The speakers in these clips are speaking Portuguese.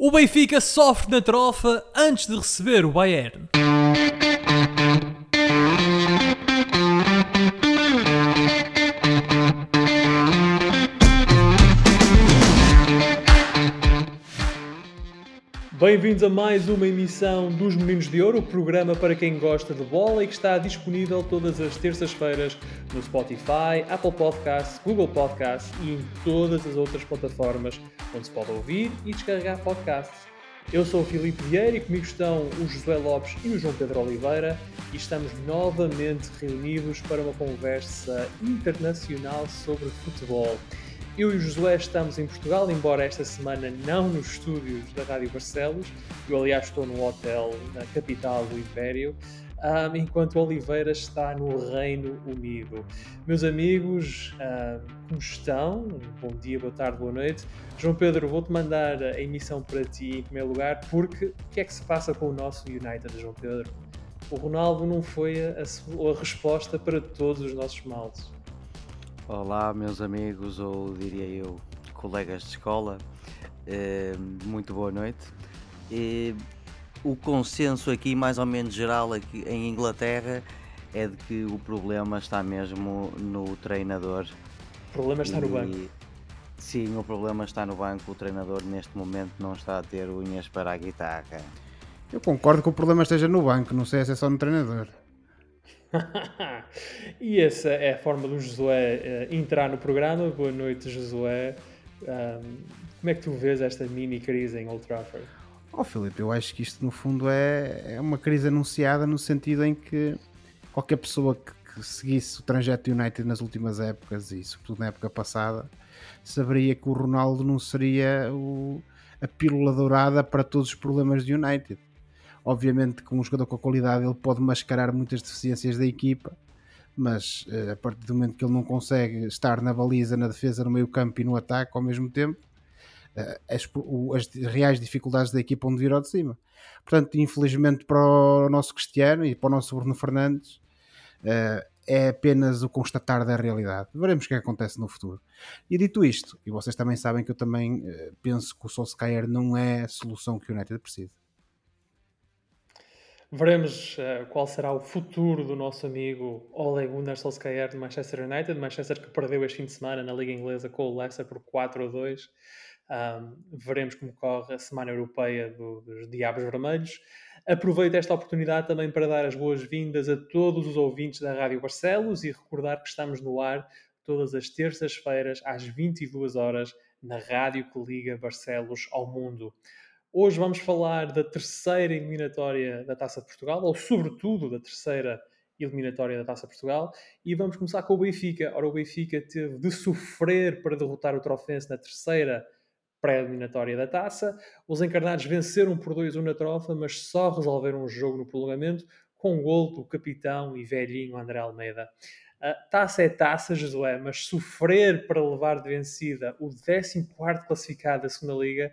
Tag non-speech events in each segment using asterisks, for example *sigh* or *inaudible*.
O Benfica sofre na trofa antes de receber o Bayern. Bem-vindos a mais uma emissão dos Meninos de Ouro, o programa para quem gosta de bola e que está disponível todas as terças-feiras no Spotify, Apple Podcasts, Google Podcasts e em todas as outras plataformas onde se pode ouvir e descarregar podcasts. Eu sou o Filipe Vieira e comigo estão o José Lopes e o João Pedro Oliveira e estamos novamente reunidos para uma conversa internacional sobre futebol. Eu e o Josué estamos em Portugal, embora esta semana não nos estúdios da Rádio Barcelos. Eu, aliás, estou no hotel na capital do Império, um, enquanto Oliveira está no Reino Unido. Meus amigos, um, como estão? Bom dia, boa tarde, boa noite. João Pedro, vou-te mandar a emissão para ti em primeiro lugar, porque o que é que se passa com o nosso United, João Pedro? O Ronaldo não foi a, a, a resposta para todos os nossos males. Olá, meus amigos, ou diria eu, colegas de escola, eh, muito boa noite. E o consenso aqui, mais ou menos geral, aqui em Inglaterra, é de que o problema está mesmo no treinador. O problema está no banco. Sim, o problema está no banco. O treinador neste momento não está a ter unhas para a guitarra. Eu concordo que o problema esteja no banco, não sei se é só no treinador. *laughs* e essa é a forma do Josué uh, entrar no programa. Boa noite, Josué. Um, como é que tu vês esta mini crise em Old Trafford? Oh, Filipe, eu acho que isto no fundo é, é uma crise anunciada no sentido em que qualquer pessoa que, que seguisse o trajeto United nas últimas épocas e sobretudo na época passada saberia que o Ronaldo não seria o, a pílula dourada para todos os problemas do United Obviamente, com um jogador com a qualidade, ele pode mascarar muitas deficiências da equipa, mas uh, a partir do momento que ele não consegue estar na baliza, na defesa, no meio campo e no ataque ao mesmo tempo, uh, as, as, reais dificuldades da equipa vão vir ao de cima. Portanto, infelizmente para o nosso Cristiano e para o nosso Bruno Fernandes, uh, é apenas o constatar da realidade. Veremos o que acontece no futuro. E dito isto, e vocês também sabem que eu também penso que o Solskjaer não é a solução que o United precisa. Veremos uh, qual será o futuro do nosso amigo Ole Gunnar Solskjaer de Manchester United. Manchester que perdeu este fim de semana na Liga Inglesa com o Leicester por 4 a 2. Um, veremos como corre a Semana Europeia do, dos Diabos Vermelhos. Aproveito esta oportunidade também para dar as boas-vindas a todos os ouvintes da Rádio Barcelos e recordar que estamos no ar todas as terças-feiras às 22 horas na rádio que liga Barcelos ao mundo. Hoje vamos falar da terceira eliminatória da Taça de Portugal, ou sobretudo da terceira eliminatória da Taça de Portugal, e vamos começar com o Benfica. Ora, o Benfica teve de sofrer para derrotar o Trofense na terceira pré-eliminatória da Taça. Os encarnados venceram por 2-1 na Trofa, mas só resolveram o jogo no prolongamento com um gol do capitão e velhinho André Almeida. Taça é taça, Josué, mas sofrer para levar de vencida o 14 classificado da segunda Liga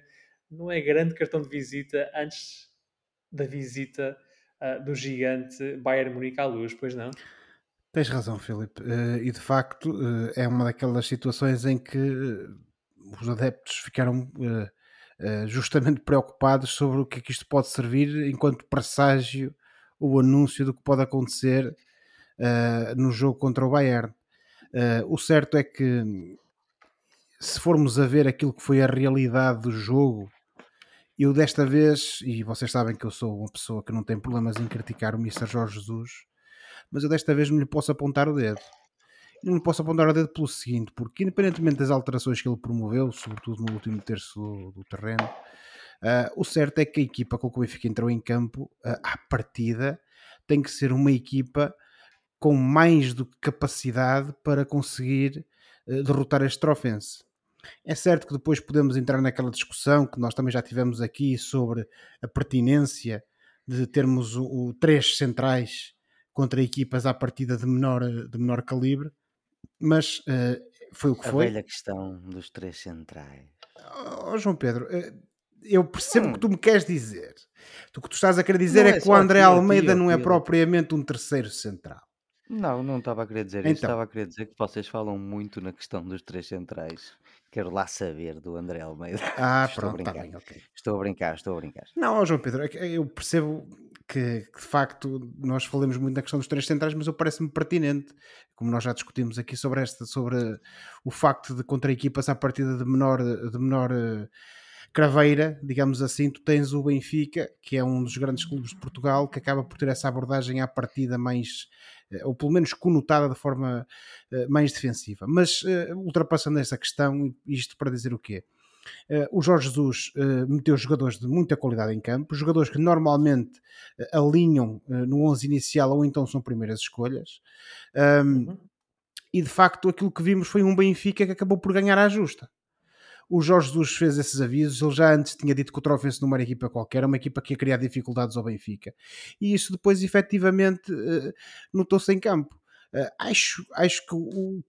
não é grande cartão de visita antes da visita uh, do gigante Bayern Munique à luz, pois não? Tens razão, Filipe. Uh, e de facto uh, é uma daquelas situações em que os adeptos ficaram justamente preocupados sobre o que é que isto pode servir enquanto presságio o anúncio do que pode acontecer no jogo contra o Bayern. o certo é que se formos a ver aquilo que foi a realidade do jogo eu desta vez, e vocês sabem que eu sou uma pessoa que não tem problemas em criticar o Mr. Jorge Jesus, mas eu desta vez não lhe posso apontar o dedo. não lhe posso apontar o dedo pelo seguinte, porque independentemente das alterações que ele promoveu, sobretudo no último terço do, do terreno, uh, o certo é que a equipa com que o Benfica entrou em campo, uh, à partida, tem que ser uma equipa com mais do que capacidade para conseguir uh, derrotar este trofense. É certo que depois podemos entrar naquela discussão que nós também já tivemos aqui sobre a pertinência de termos o, o três centrais contra equipas à partida de menor, de menor calibre, mas uh, foi o que a foi. A velha questão dos três centrais. Oh, João Pedro, uh, eu percebo o hum. que tu me queres dizer. O que tu estás a querer dizer é, é, que o André Almeida não é propriamente um terceiro central. Não, não estava a querer dizer então. isso. Estava a querer dizer que vocês falam muito na questão dos três centrais Quero lá saber do André Almeida. *laughs* Ah, estou pronto, está brincar. bem, ok. Estou a brincar, estou a brincar. Não, João Pedro, é eu percebo que, que, de facto nós falamos muito da questão dos três centrais, mas eu parece-me pertinente, como nós já discutimos aqui sobre esta, sobre o facto de contra equipas à partida de menor, de menor uh, craveira, digamos assim, tu tens o Benfica, que é um dos grandes clubes de Portugal, que acaba por ter essa abordagem à partida mais eh, ou pelo menos conotada de forma uh, mais defensiva. Mas uh, ultrapassando essa questão, isto para dizer o quê? Uh, o Jorge Jesus meteu jogadores de muita qualidade em campo, jogadores que normalmente alinham no 11 inicial ou então são primeiras escolhas. Um, uhum. E de facto, aquilo que vimos foi um Benfica que acabou por ganhar à justa o Jorge Jesus fez esses avisos, ele já antes tinha dito que o Trofense não era uma equipa qualquer, era uma equipa que ia criar dificuldades ao Benfica. E isso depois efetivamente uh, notou-se em campo. Uh, acho, acho que o,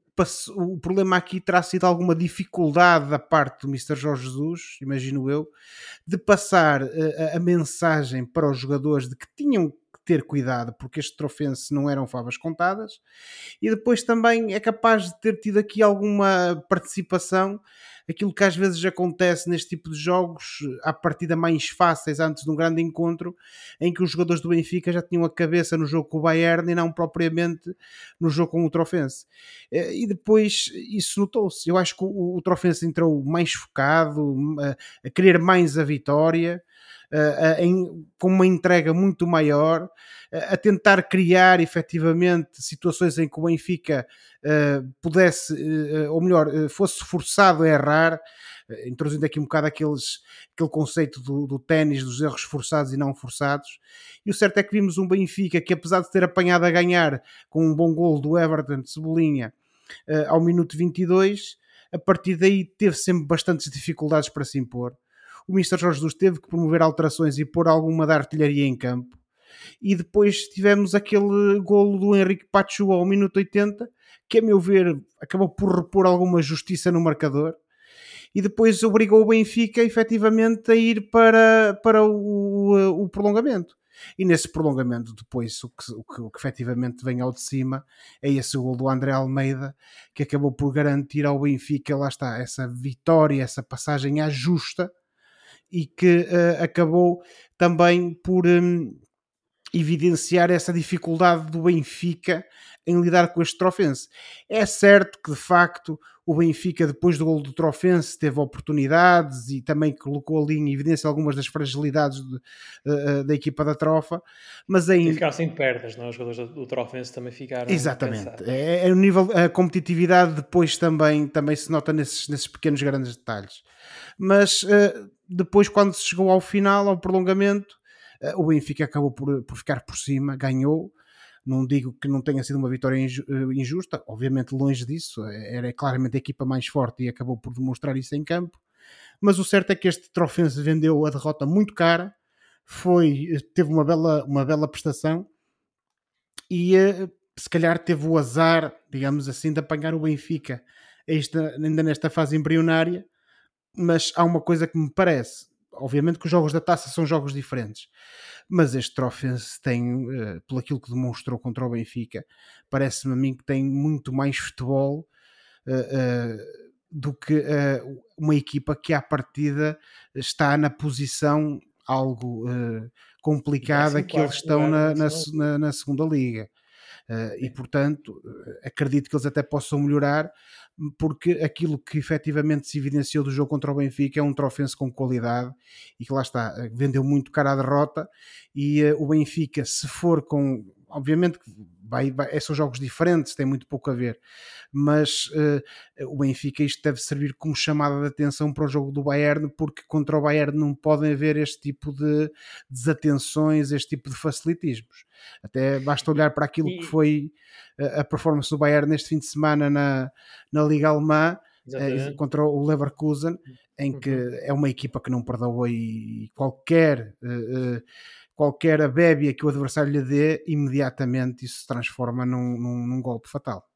o problema aqui terá sido alguma dificuldade da parte do Mr. Jorge Jesus, imagino eu, de passar uh, a, a mensagem para os jogadores de que tinham ter cuidado, porque este trofense não eram favas contadas, e depois também é capaz de ter tido aqui alguma participação aquilo que às vezes acontece neste tipo de jogos, à partida mais fáceis antes de um grande encontro, em que os jogadores do Benfica já tinham a cabeça no jogo com o Bayern e não propriamente no jogo com o Trofense. Eh, e depois isso notou-se. Eu acho que o, Trofense entrou mais focado, a, a querer mais a vitória em, com uma entrega muito maior, uh, a tentar criar efetivamente situações em que o Benfica pudesse, ou melhor, fosse forçado a errar, introduzindo aqui um bocado aqueles, aquele conceito do, do ténis, dos erros forçados e não forçados. E o certo é que vimos um Benfica que, apesar de ter apanhado a ganhar com um bom gol do Everton de Cebolinha ao minuto 22, a partir daí teve sempre bastantes dificuldades para se impor o Mr. Jorge Jesus teve que promover alterações e pôr alguma da artilharia em campo. E depois tivemos aquele golo do Henrique Pachu ao minuto 80, que a meu ver acabou por repor alguma justiça no marcador. E depois obrigou o Benfica efetivamente a ir para, para o, o prolongamento. E nesse prolongamento, depois, o que, o, que, o que efetivamente vem ao de cima é esse gol do André Almeida, que acabou por garantir ao Benfica, lá está, essa vitória, essa passagem à justa e que uh, acabou também por um, evidenciar essa dificuldade do Benfica em lidar com este Trofense. É certo que de facto o Benfica, depois do gol do Trofense, teve oportunidades e também colocou ali em evidência algumas das fragilidades de, uh, da equipa da Trofa, mas ainda. Ficaram sem perdas, não? É? Os jogadores do Trofense também ficaram. Exatamente. É, é, o nível, a competitividade depois também, também se nota nesses, nesses pequenos grandes detalhes. Mas uh, depois, quando se chegou ao final, ao prolongamento, uh, o Benfica acabou por, por ficar por cima, ganhou. Não digo que não tenha sido uma vitória eh, injusta, obviamente longe disso, era claramente a equipa mais forte e acabou por demonstrar isso em campo. Mas o certo é que este Trofense vendeu a derrota muito cara, foi, teve uma bela, uma bela prestação e se calhar teve o azar, digamos assim, de apanhar o Benfica esta, ainda nesta fase embrionária mas há uma coisa que me parece. Obviamente que os jogos da taça são jogos diferentes, mas este Trofense tem, uh, pelo aquilo que demonstrou contra o Benfica, parece-me a mim que tem muito mais futebol uh, uh, do que uma equipa que à partida está na posição algo complicada que eles estão na, na, na, na segunda liga. Uh, e portanto acredito que eles até possam melhorar porque aquilo que efetivamente se evidenciou do jogo contra o Benfica é um trofense com qualidade e que lá está, vendeu muito cara à derrota e o Benfica se for com obviamente vai, vai, são jogos diferentes, tem muito pouco a ver, mas uh, o Benfica isto deve servir como chamada de atenção para o jogo do Bayern, porque contra o Bayern não podem haver este tipo de desatenções, este tipo de facilitismos. Até basta olhar para aquilo que foi a, a performance do Bayern neste fim de semana na, na Liga Alemã. Uh, contra o Leverkusen, em que uhum. é uma equipa que não perdoa e qualquer uh, qualquer abébia que o adversário lhe dê, imediatamente isso se transforma num, num, num golpe fatal.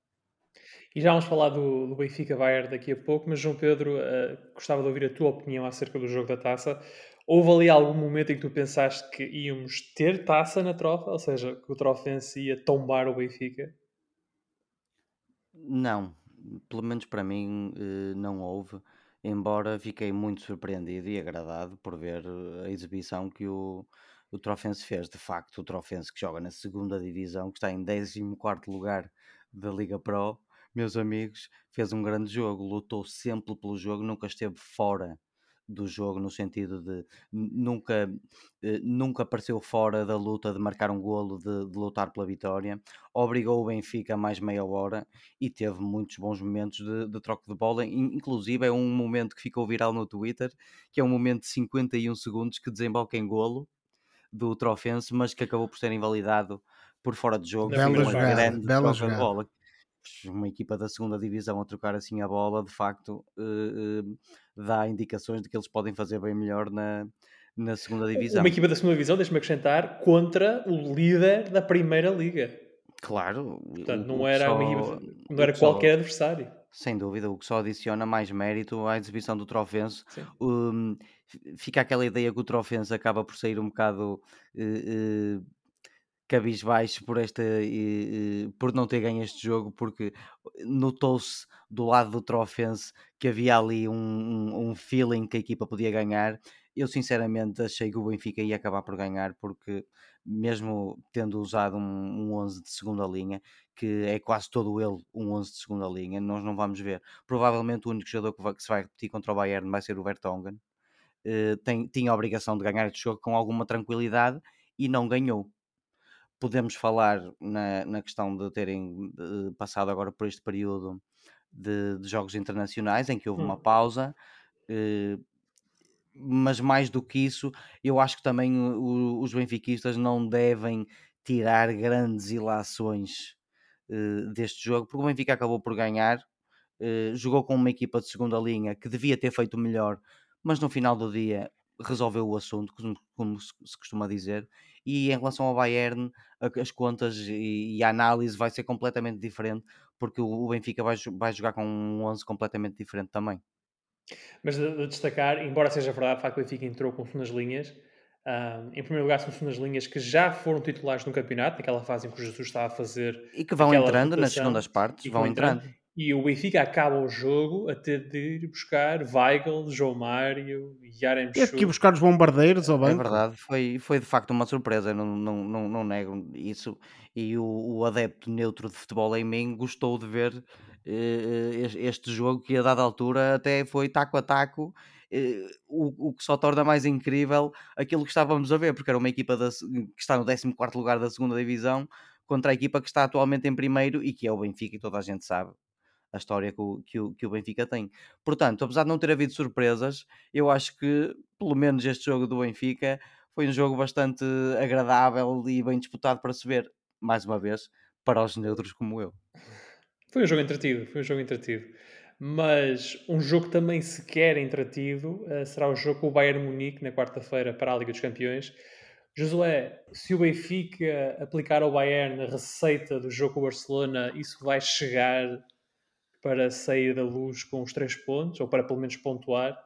E já vamos falar do, do Benfica Bayern daqui a pouco, mas João Pedro, uh, gostava de ouvir a tua opinião acerca do jogo da taça. Houve ali algum momento em que tu pensaste que íamos ter taça na trofa, ou seja, que o trofense ia tombar o Benfica? Não, pelo menos para mim, eh, não houve, embora fiquei muito surpreendido e agradado por ver a exibição que o, o Trofense fez. De facto, o Trofense que joga na segunda divisão, que está em 14 lugar da Liga Pro, meus amigos, fez um grande jogo, lutou sempre pelo jogo, nunca esteve fora do jogo no sentido de nunca, eh, nunca apareceu fora da luta de marcar um golo, de, de, lutar pela vitória, obrigou o Benfica mais meia hora e teve muitos bons momentos de, de troca de bola, inclusive é um momento que ficou viral no Twitter, que é um momento de 51 segundos que desemboca em golo do Trofense, mas que acabou por ser invalidado por fora de jogo. Bela uma jogada, grande bela de bola uma equipa da segunda divisão a trocar assim a bola, de facto, uh, uh, dá indicações de que eles podem fazer bem melhor na, na segunda divisão. Uma equipa da segunda divisão, deixa-me acrescentar, contra o líder da primeira liga. Claro. Portanto, não era, só, equipa, não era qualquer só, adversário. Sem dúvida, o que só adiciona mais mérito à exibição do Trofense. Um, fica aquela ideia que o Trofense acaba por sair um bocado uh, cabisbaixo por esta por não ter ganho este jogo porque notou-se do lado do Trofense que havia ali um, um, um, feeling que a equipa podia ganhar. Eu sinceramente achei que o Benfica ia acabar por ganhar porque mesmo tendo usado um, um 11 de segunda linha que é quase todo ele um 11 de segunda linha nós não vamos ver. Provavelmente o único jogador que, vai, que se vai repetir contra o Bayern vai ser o Vertonghen. Uh, tem, tinha a obrigação de ganhar este jogo com alguma tranquilidade e não ganhou podemos falar na, na questão de terem de, passado agora por este período de, de, jogos internacionais em que houve hum. uma pausa, eh, mas mais do que isso, eu acho que também o, os benfiquistas não devem tirar grandes ilações eh, deste jogo, porque o Benfica acabou por ganhar, eh, jogou com uma equipa de segunda linha que devia ter feito melhor, mas no final do dia resolveu o assunto, como, como se costuma dizer, e em relação ao Bayern, as contas e a análise vai ser completamente diferente, porque o Benfica vai, vai jogar com um 11 completamente diferente também. Mas de, de destacar, embora seja verdade, o facto que o Benfica entrou com segundas linhas, em primeiro lugar, são segundas linhas que já foram titulares no campeonato, naquela fase em que o Jesus estava a fazer. E que vão entrando nas segundas partes, vão entrando. entrando. E o Benfica acaba o jogo a ter de ir buscar Weigl, João Mário, Yarem Teve que ir buscar os bombardeiros ao banco. É verdade, foi, foi de facto uma surpresa, não, não, não, não nego isso. E o, o adepto neutro de futebol em mim gostou de ver eh, este jogo que a dada altura até foi taco a taco. Eh, o, o que só torna mais incrível aquilo que estávamos a ver, porque era uma equipa da, que está no 14 lugar da segunda divisão contra a equipa que está atualmente em primeiro e que é o Benfica, e toda a gente sabe a história que o, que o, que o Benfica tem. Portanto, apesar de não ter havido surpresas, eu acho que, pelo menos este jogo do Benfica, foi um jogo bastante agradável e bem disputado para se ver, mais uma vez, para os neutros como eu. Foi um jogo entretido, foi um jogo entretido. Mas um jogo também sequer entretido uh, será o jogo com o Bayern Munique na quarta-feira para a Liga dos Campeões. Josué, se o Benfica aplicar ao Bayern a receita do jogo com o Barcelona, isso vai chegar para sair da luz com os três pontos, ou para pelo menos pontuar?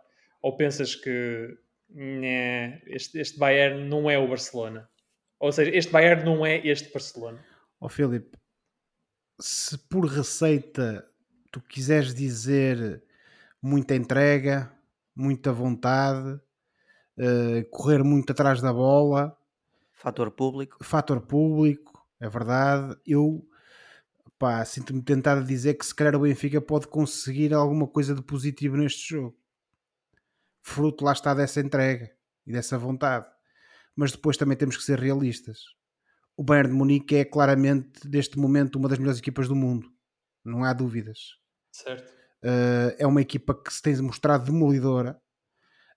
Ou pensas que né, este, este Bayern não é o Barcelona? Ou seja, este Bayern não é este Barcelona? Ó oh, Filipe, se por receita tu quiseres dizer muita entrega, muita vontade, uh, correr muito atrás da bola, fator público, fator público, é verdade. Eu pá, sinto-me tentado a dizer que se calhar o Benfica pode conseguir alguma coisa de positivo neste jogo. Fruto lá está dessa entrega e dessa vontade. Mas depois também temos que ser realistas. O Bayern de Munique é claramente, neste momento, uma das melhores equipas do mundo. Não há dúvidas. Certo. Uh, é uma equipa que se tem mostrado demolidora.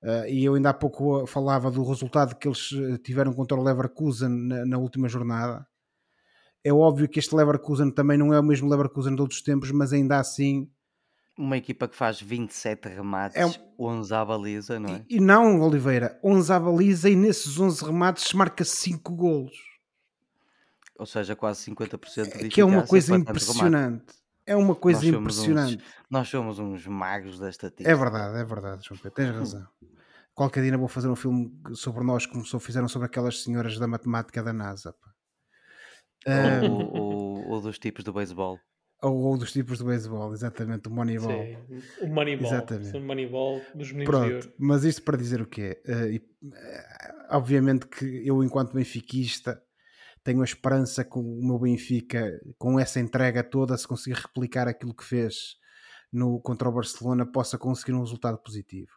Uh, e eu ainda há pouco falava do resultado que eles eh, tiveram contra o Leverkusen na, na última jornada é óbvio que este Leverkusen também não é o mesmo Leverkusen de outros tempos, mas ainda assim. Uma equipa que faz 27 remates, é... 11 à baliza, não é? E, e não, Oliveira, 11 à baliza e nesses 11 remates marca 5 golos. Ou seja, quase 50% de Que é uma coisa impressionante. É uma coisa nós impressionante. Uns, nós somos uns magos da estatística. É verdade, é verdade, João Pedro, tens razão. Qualquer dia vou fazer um filme sobre nós, como fizeram sobre aquelas senhoras da matemática da NASA. Pá. Ou, ou, ou, dos tipos do beisebol. Ou, ou dos tipos de beisebol, exatamente, o Moneyball. Sim, o Moneyball. Exatamente. O Moneyball dos meninos de Pronto, ouro. mas isto para dizer o quê? Eh, e, eh, obviamente que eu, enquanto benfiquista, tenho a esperança que o meu Benfica, com essa entrega toda, se conseguir replicar aquilo que fez no, contra o Barcelona, possa conseguir um resultado positivo.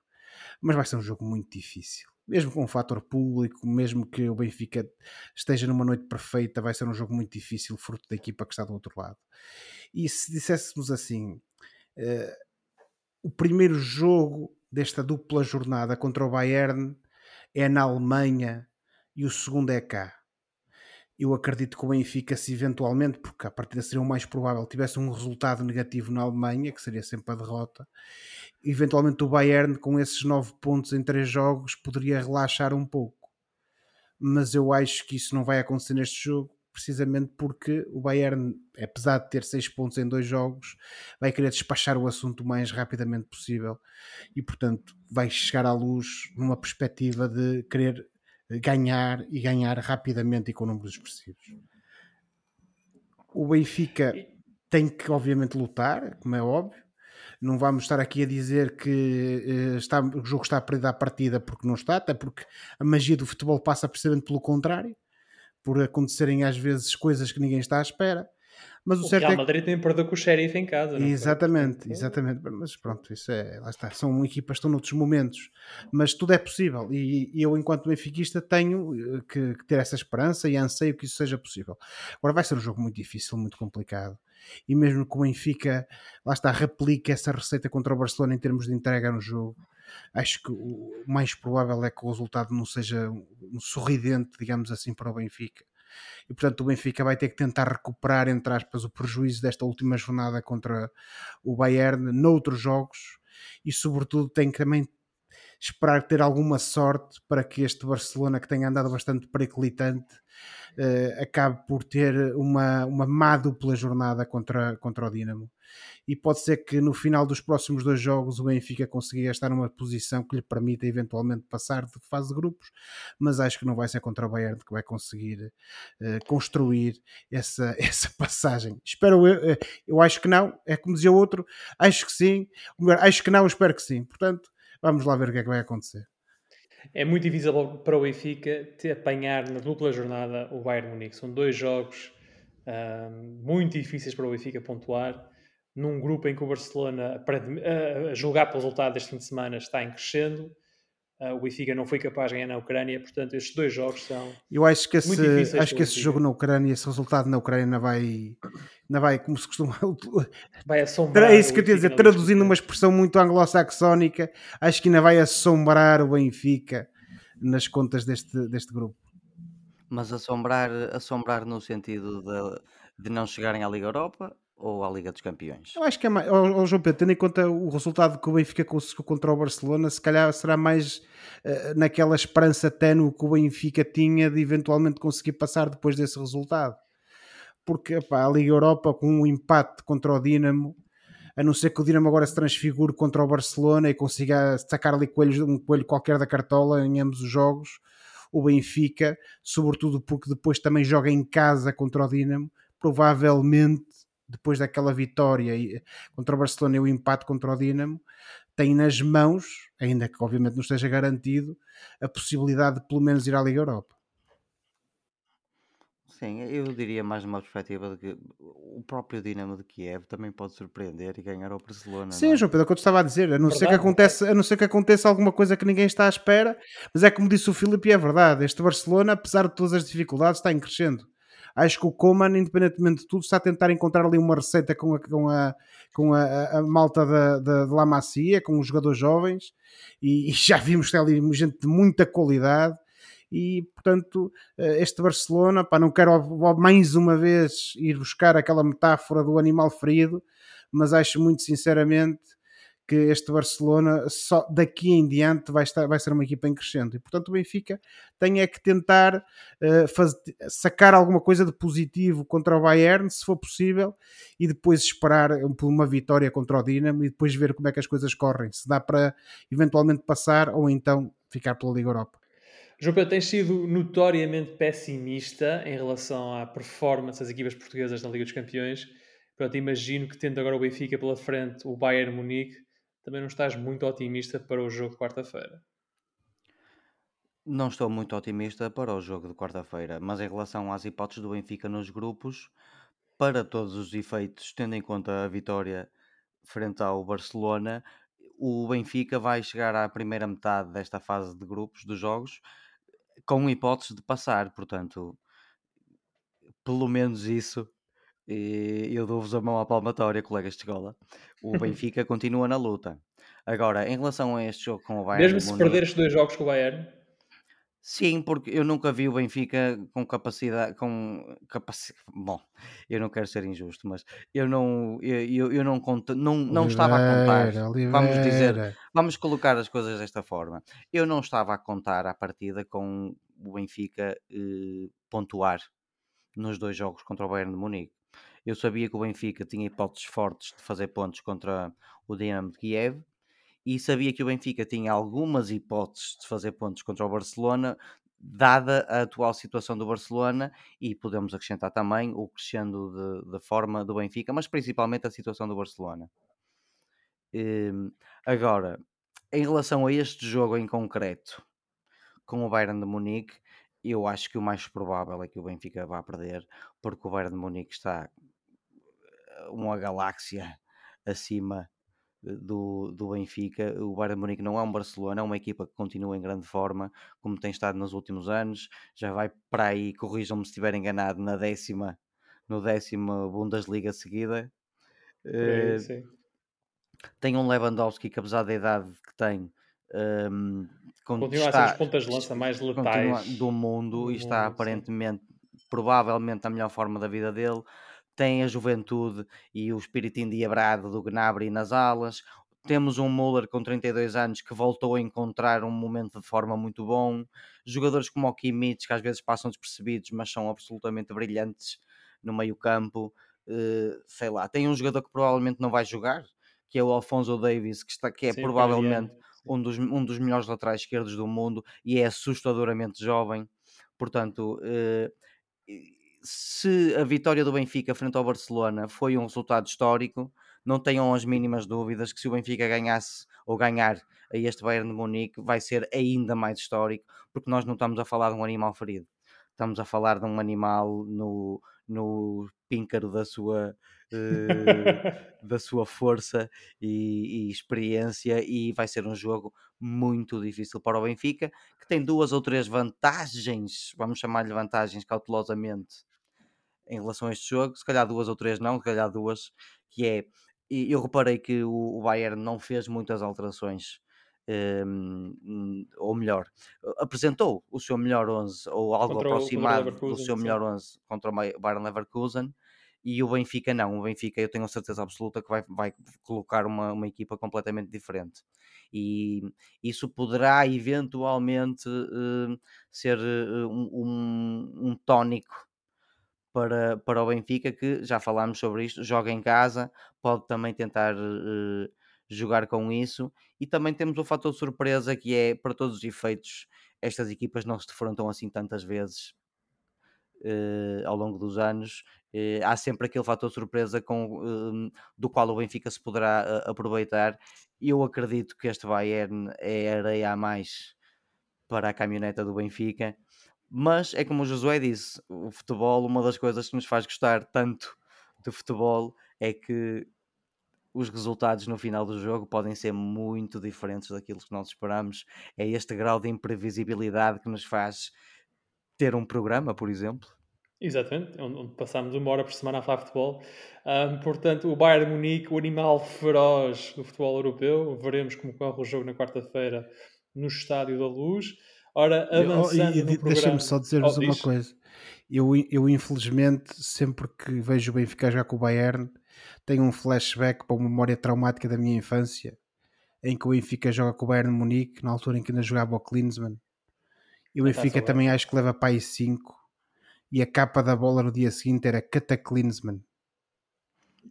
Mas vai ser um jogo muito difícil. Mesmo com um fator público, mesmo que o Benfica esteja numa noite perfeita, vai ser um jogo muito difícil, fruto da equipa que está do outro lado. E se disséssemos assim, eh, o primeiro jogo desta dupla jornada contra o Bayern é na Alemanha e o segundo é cá. Eu acredito que o Benfica, se eventualmente, porque a partida seria o mais provável, tivesse um resultado negativo na Alemanha, que seria sempre a derrota, eventualmente o Bayern, com esses nove pontos em três jogos, poderia relaxar um pouco. Mas eu acho que isso não vai acontecer neste jogo, precisamente porque o Bayern, apesar de ter seis pontos em dois jogos, vai querer despachar o assunto o mais rapidamente possível e, portanto, vai chegar à luz numa perspectiva de querer ganhar e ganhar rapidamente e com números expressivos. O Benfica tem que, obviamente, lutar, como é óbvio. Não vamos estar aqui a dizer que eh, está, o jogo está perder a partida porque não está, até porque a magia do futebol passa precisamente pelo contrário, por acontecerem às vezes coisas que ninguém está à espera. Mas o, O certo Real é que Madrid também perdeu com o Sheriff em casa. foi? Exatamente, Portanto, exatamente. Mas pronto, isso é, lá está. São equipas que estão noutros momentos, mas tudo é possível. E, e eu, enquanto benfiquista, tenho eh, que, que ter essa esperança e anseio que isso seja possível. Agora vai ser um jogo muito difícil, muito complicado. E mesmo que o Benfica, lá está, replique essa receita contra o Barcelona em termos de entrega no jogo, acho que o mais provável é que o resultado não seja um sorridente, digamos assim, para o Benfica e portanto o Benfica vai ter que tentar recuperar, entre aspas, o prejuízo desta última jornada contra o Bayern noutros jogos. E sobretudo tem que também esperar ter alguma sorte para que este Barcelona que tem andado bastante periclitante eh, acabe por ter uma, uma má dupla jornada contra, contra o Dinamo e pode ser que no final dos próximos dois jogos o Benfica consiga estar numa posição que lhe permita eventualmente passar de fase de grupos, mas acho que não vai ser contra o Bayern que vai conseguir eh, construir essa, *laughs* essa passagem. Espero eu, eh, eu acho que não, é como dizia outro, acho que sim, melhor, acho que não, espero que sim. Portanto, vamos lá ver o que é que vai acontecer. É muito difícil para o Benfica te apanhar na dupla jornada o Bayern Munique. São dois jogos ahm, muito difíceis para o Benfica pontuar. Num grupo em que o Barcelona, a a julgar pelo resultado deste fim de semana, está em crescendo. Ah, o Benfica não foi capaz de ganhar na Ucrânia. Portanto, estes dois jogos são Eu acho que esse, acho que esse jogo na Ucrânia, esse resultado na Ucrânia ainda vai, ainda vai, como se costuma, *laughs* vai assombrar. é isso que eu a dizer, traduzindo uma expressão muito anglo-saxónica, acho que ainda vai assombrar o Benfica nas contas deste, deste grupo. Mas assombrar, assombrar no sentido de, de não chegarem à Liga Europa ou à Liga dos Campeões? Eu acho que é mais, ó, João Pedro, tendo em conta o resultado que o Benfica conseguiu contra o Barcelona, se calhar será mais eh, naquela esperança ténue que o Benfica tinha de eventualmente conseguir passar depois desse resultado. Porque a Liga Europa, com um empate contra o Dinamo, a não ser que o Dinamo agora se transfigure contra o Barcelona e consiga sacar ali coelhos, um coelho qualquer da cartola em ambos os jogos, o Benfica, sobretudo porque depois também joga em casa contra o Dinamo, provavelmente depois daquela vitória e- contra o Barcelona e o empate contra o Dinamo, tem nas mãos, ainda que obviamente não esteja garantido, a possibilidade de pelo menos ir à Liga Europa. Sim, eu diria mais numa perspectiva de que o próprio Dinamo de Kiev também pode surpreender e ganhar ao Barcelona. não Sim, é? João Pedro, é o que eu te estava a dizer, a não, ser que aconteça, a não ser que aconteça alguma coisa que ninguém está à espera, mas é como disse o Filipe, e é verdade, este Barcelona, apesar de todas as dificuldades, está em crescendo. Acho que o Coman, independentemente de tudo, está a tentar encontrar ali uma receita com a, com a, com a, a- malta da, da, de La Macia, com os jogadores jovens, e, e já vimos que tem ali gente de muita qualidade, e portanto eh, este Barcelona, pá, não quero mais uma vez ir buscar aquela metáfora do animal ferido, mas acho muito sinceramente que este Barcelona só daqui em diante vai, estar, vai ser uma equipa em crescendo e portanto o Benfica tem é que tentar eh, faz- sacar alguma coisa de positivo contra o Bayern se for possível e depois esperar por uma vitória contra o Dinamo e depois ver como é que as coisas correm se dá para eventualmente passar ou então ficar pela Liga Europa João Pedro, tens sido notoriamente pessimista em relação à performance das equipas portuguesas na Liga dos Campeões. Portanto, imagino que tendo agora o Benfica pela frente, o Bayern Munique, também não estás muito otimista para o jogo de quarta-feira. Não estou muito otimista para o jogo de quarta-feira, mas em relação às hipóteses do Benfica nos grupos, para todos os efeitos, tendo em conta a vitória frente ao Barcelona, o Benfica vai chegar à primeira metade desta fase de grupos dos jogos com hipótese de passar, portanto, pelo menos isso. E eu dou-vos a mão à palmatória, colegas de escola. O *laughs* Benfica continua na luta. Agora, em relação a este jogo com o Bayern. Mesmo se perder estes dois jogos com o Bayern, Sim, porque eu nunca vi o Benfica com capacidade, com capacidade, bom, eu não quero ser injusto, mas eu não, eu, eu não, conto, não, não estava a contar, vamos dizer, vamos colocar as coisas desta forma, eu não estava a contar à partida com o Benfica eh, pontuar nos dois jogos contra o Bayern de Munique. Eu sabia que o Benfica tinha hipóteses fortes de fazer pontos contra o Dinamo de Kiev, e sabia que o Benfica tinha algumas hipóteses de fazer pontos contra o Barcelona, dada a atual situação do Barcelona, e podemos acrescentar também o crescendo da forma do Benfica, mas principalmente a situação do Barcelona. Hum, agora, em relação a este jogo em concreto, com o Bayern de Munique, eu acho que o mais provável é que o Benfica vá perder, porque o Bayern de Munique está eh, uma galáxia *laughs* acima do, do Benfica. O Bayern de Munique não é um Barcelona, é uma equipa que continua em grande forma, como tem estado nos últimos anos. Já vai para aí, corrijam-me se estiver enganado, na décima, no décima Bundesliga seguida. Uh, tem um Lewandowski que, apesar da idade que tem, um, continua está, a ser as pontas de lança mais letais do mundo e está mundo, aparentemente, sim. provavelmente, na melhor forma da vida dele tem a juventude e o espírito endiabrado do Gnabry nas alas. Temos um Muller com 32 anos que voltou a encontrar um momento de forma muito bom. Jogadores como o Kimmich, que às vezes passam despercebidos, mas são absolutamente brilhantes no meio-campo. Uh, sei lá, tem um jogador que provavelmente não vai jogar, que é o Alfonso Davis, que, está, que é Sim, provavelmente um dos, um dos melhores laterais esquerdos do mundo e é assustadoramente jovem. Portanto, uh, se a vitória do Benfica frente ao Barcelona foi um resultado histórico, não tenham as mínimas dúvidas que se o Benfica ganhasse ou ganhar a este Bayern de Munique vai ser ainda mais histórico, porque nós não estamos a falar de um animal ferido, estamos a falar de um animal no, no píncaro da sua, uh, da sua *laughs* força e, e, experiência e vai ser um jogo muito difícil para o Benfica, que tem duas ou três vantagens, vamos chamar-lhe vantagens cautelosamente, em relação a este jogo, se calhar duas ou três não, se calhar duas, que é, eu reparei que o, Bayern não fez muitas alterações, um, ou melhor, apresentou o seu melhor 11, ou algo contra aproximado o, do seu melhor 11 contra o Bayern Leverkusen, e o Benfica não, o Benfica eu tenho certeza absoluta que vai, vai colocar uma, uma equipa completamente diferente e isso poderá eventualmente uh, ser uh, um, um, um tónico para, para o Benfica, que já falámos sobre isto, joga em casa, pode também tentar uh, jogar com isso. E também temos o fator surpresa que é, para todos os efeitos, estas equipas não se defrontam assim tantas vezes uh, ao longo dos anos. Uh, há sempre aquele fator surpresa com, do qual o Benfica se poderá aproveitar. E eu acredito que este Bayern é areia a mais para a caminhoneta do Benfica mas é como o Josué disse: o futebol, uma das coisas que nos faz gostar tanto de futebol é que os resultados no final do jogo podem ser muito diferentes daquilo que nós esperamos. É este grau de imprevisibilidade que nos faz ter um programa, por exemplo. Exatamente, onde passamos uma hora por semana a falar futebol. Um, portanto, o Bayern Munique, o animal feroz do futebol europeu. Veremos como corre o jogo na quarta-feira no Estádio da Luz. Ora, avançando e, e, no Deixa-me só dizer-vos oh, uma diz. coisa. Eu, eu, infelizmente, sempre que vejo o Benfica jogar com o Bayern, tenho um flashback para uma memória traumática da minha infância, em que o Benfica joga com o Bayern Munique, na altura em que ainda jogava o Klinsmann. E o Benfica também acho que leva para aí 5. E a capa da bola no dia seguinte era Cataclinsman.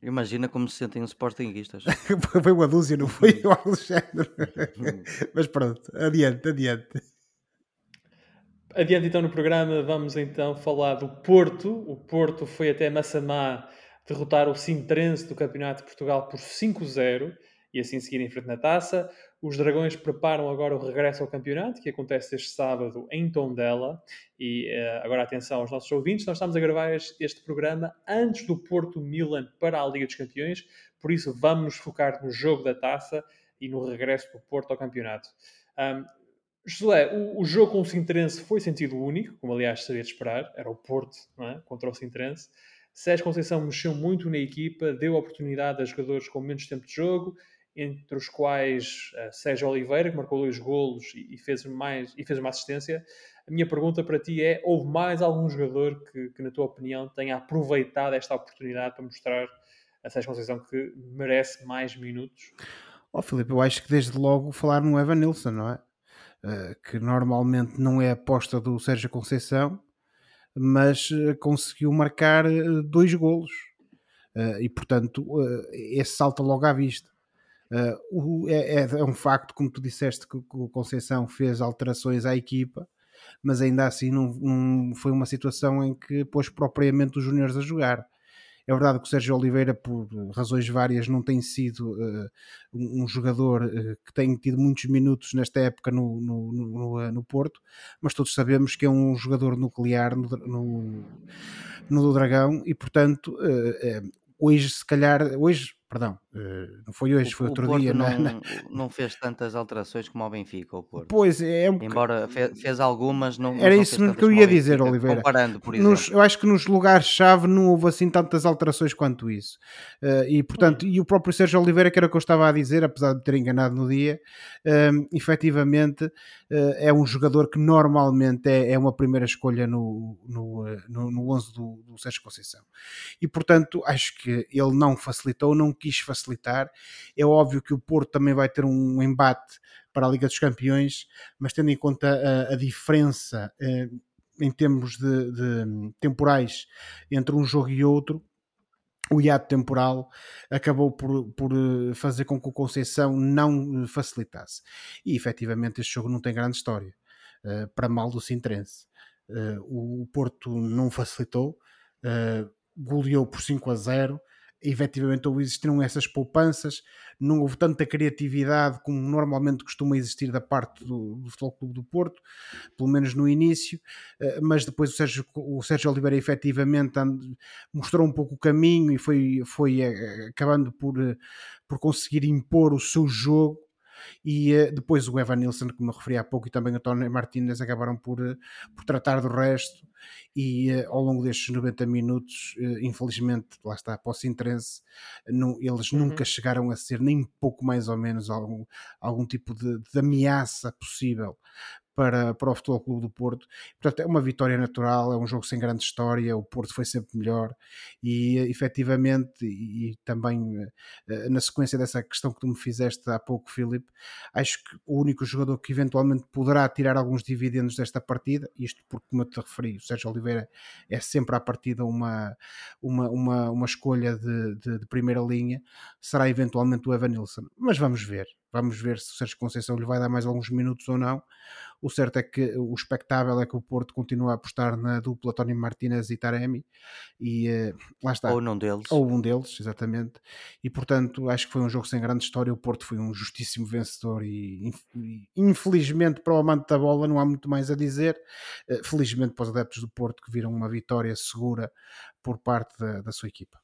Imagina como se sentem os Sportingistas. *laughs* foi uma dúzia, não foi *laughs* o Alexandre. Mas pronto, adiante, adiante. Adiante então no programa, vamos então falar do Porto. O Porto foi até Massamá derrotar o Sintrense do Campeonato de Portugal por 5-0 e assim seguir em frente na taça. Os Dragões preparam agora o regresso ao campeonato, que acontece este sábado em Tondela. E uh, agora atenção aos nossos ouvintes, nós estamos a gravar este, programa antes do Porto Milan para a Liga dos Campeões, por isso vamos focar no jogo da taça e no regresso do Porto ao campeonato. Um, José, o, o, jogo com o Sintrense foi sentido único, como aliás seria de esperar, era o Porto é? contra o Sintrense. Sérgio Conceição mexeu muito na equipa, deu oportunidade a jogadores com menos tempo de jogo, entre os quais uh, Sérgio Oliveira, que marcou dois golos e, e, fez mais, e fez uma assistência. A minha pergunta para ti é: houve mais algum jogador que, que na tua opinião, tenha aproveitado esta oportunidade para mostrar a Sérgio Conceição que merece mais minutos? Ó oh, Filipe, eu acho que desde logo falar no Evan Nilsson, não é? Uh, que normalmente não é aposta do Sérgio Conceição, mas uh, conseguiu marcar uh, dois golos. e portanto, esse salta logo à vista. O, é, é, é, um facto, como tu disseste, que, o Conceição fez alterações à equipa, mas ainda assim não, não foi uma situação em que pôs propriamente os juniores a jogar. É verdade que o Sérgio Oliveira, por razões várias, não tem sido uh, um, jogador uh, que tem tido muitos minutos nesta época no, no, no, no, Porto, mas todos sabemos que é um jogador nuclear no, no, no Dragão e, portanto, uh, hoje, se calhar, hoje Perdão, eh, não foi hoje, foi outro dia. Não, na... *laughs* não fez tantas alterações como o Benfica, o Porto. Pois é, é um... embora fez, fez algumas, não. Era isso que eu ia dizer, Benfica, Oliveira. Comparando, por nos, eu acho que nos lugares-chave não houve assim tantas alterações quanto isso. Uh, e portanto, hum. e o próprio Sérgio Oliveira, que era o que eu estava a dizer, apesar de ter enganado no dia, uh, efetivamente uh, é um jogador que normalmente é, é uma primeira escolha no, no, no, no 11 do, do Sérgio Conceição. E portanto, acho que ele não facilitou, não quis facilitar. É óbvio que o Porto também vai ter um embate para a Liga dos Campeões, mas tendo em conta a, a diferença eh, em termos de, de, temporais entre um jogo e outro, o hiato temporal acabou por, por eh, fazer com que o Conceição não facilitasse. E efetivamente este jogo não tem grande história, uh, para mal do Sintrense. Uh, o Porto não facilitou, uh, goleou por 5 a 0, efetivamente existiram essas poupanças, não houve tanta criatividade como normalmente costuma existir da parte do, do Futebol Clube do Porto, pelo menos no início, eh, mas depois o Sérgio, o Sérgio Oliveira efetivamente mostrou um pouco o caminho e foi, foi eh, acabando por, eh, por conseguir impor o seu jogo e uh, depois o Evan Nilsson, que me referi há pouco, e também o Tony Martinez acabaram por, uh, por tratar do resto e uh, ao longo destes 90 minutos, infelizmente, lá está, para o Sintrense, eles uhum. nunca chegaram a ser nem pouco mais ou menos algum, algum tipo de, de ameaça possível para, para o Futebol Clube do Porto. Portanto, é uma vitória natural, é um jogo sem grande história, o Porto foi sempre melhor e efetivamente, e, e também eh, na sequência dessa questão que tu me fizeste há pouco, Filipe, acho que o único jogador que eventualmente poderá tirar alguns dividendos desta partida, isto porque, como eu te referi, o Sérgio Oliveira é sempre à partida uma, uma, uma, uma escolha de, de, de primeira linha, será eventualmente o Evan Nilsson. Mas vamos ver, vamos ver se o Sérgio Conceição lhe vai dar mais alguns minutos ou não. O certo é que o espectável é que o Porto continua a apostar na dupla Tony Martinez e Taremi e uh, lá está. Ou um deles. Ou um deles, exatamente. E portanto acho que foi um jogo sem grande história. O Porto foi um justíssimo vencedor e, infelizmente para o amante da bola não há muito mais a dizer. Uh, felizmente para os adeptos do Porto que viram uma vitória segura por parte da, da sua equipa.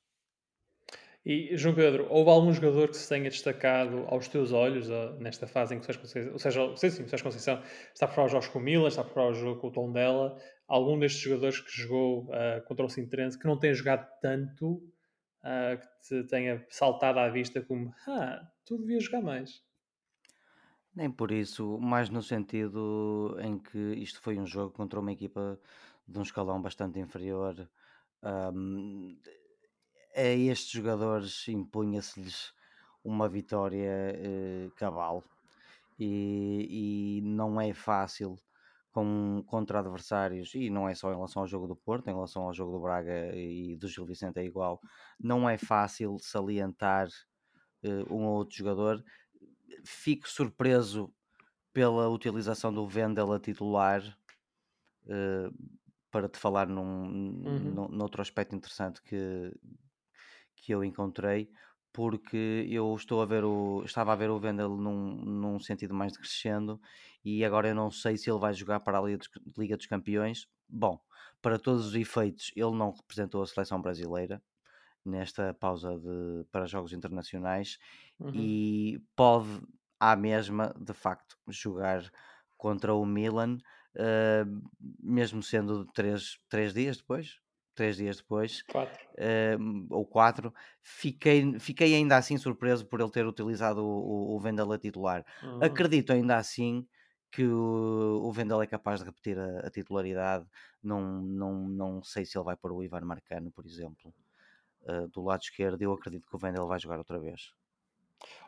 E, João Pedro, houve algum jogador que se tenha destacado aos teus olhos nesta fase em que o Sérgio Conceição, ou seja, o Sérgio Conceição está a preparar os jogos com o Milan, está a preparar o jogo com o Tom dela, algum destes jogadores que jogou uh, contra o Sintrense que não tenha jogado tanto, uh, que te tenha saltado à vista como, ah, tu devias jogar mais? Nem por isso, mais no sentido em que isto foi um jogo contra uma equipa de um escalão bastante inferior. Um, a estes jogadores impunha-se-lhes uma vitória eh, cabal e, e, não é fácil com, contra adversários, e não é só em relação ao jogo do Porto, em relação ao jogo do Braga e do Gil Vicente é igual, não é fácil salientar eh, um ou outro jogador. Fico surpreso pela utilização do Vendel a titular. Eh, para te falar num, uhum. num, noutro aspecto interessante que, que eu encontrei, porque eu estou a ver o, estava a ver o Vendel num, num sentido mais decrescendo e agora eu não sei se ele vai jogar para a Liga dos, Liga dos Campeões. Bom, para todos os efeitos, ele não representou a seleção brasileira nesta pausa de, para jogos internacionais Uhum. e pode, à mesma, de facto, jogar contra o Milan, uh, mesmo sendo três, três dias depois, três dias depois, Quatro. uh, ou quatro, fiquei, fiquei ainda assim surpreso por ele ter utilizado o, o, o Vendel a titular. Uhum. Acredito ainda assim que o, o Vendel é capaz de repetir a, a, titularidade. Não, não, não sei se ele vai pôr o Ivan Marcano, por exemplo, uh, do lado esquerdo. Eu acredito que o Vendel vai jogar outra vez.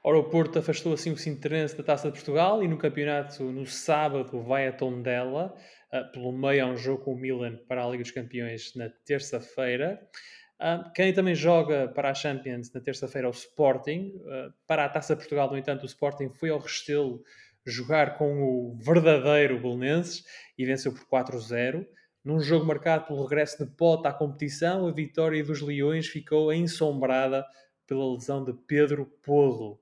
Ora, o Porto afastou assim o Sinterense da Taça de Portugal e no campeonato, no sábado, vai a Tondela. Uh, pelo meio há um jogo com o Milan para a Liga dos Campeões na terça-feira. Uh, quem também joga para a Champions na terça-feira é o Sporting. Uh, para a Taça de Portugal, no entanto, o Sporting foi ao Restelo jogar com o verdadeiro Belenenses e venceu por 4-0. Num jogo marcado pelo regresso de Pota à competição, a vitória dos Leões ficou ensombrada pela lesão de Pedro Porro.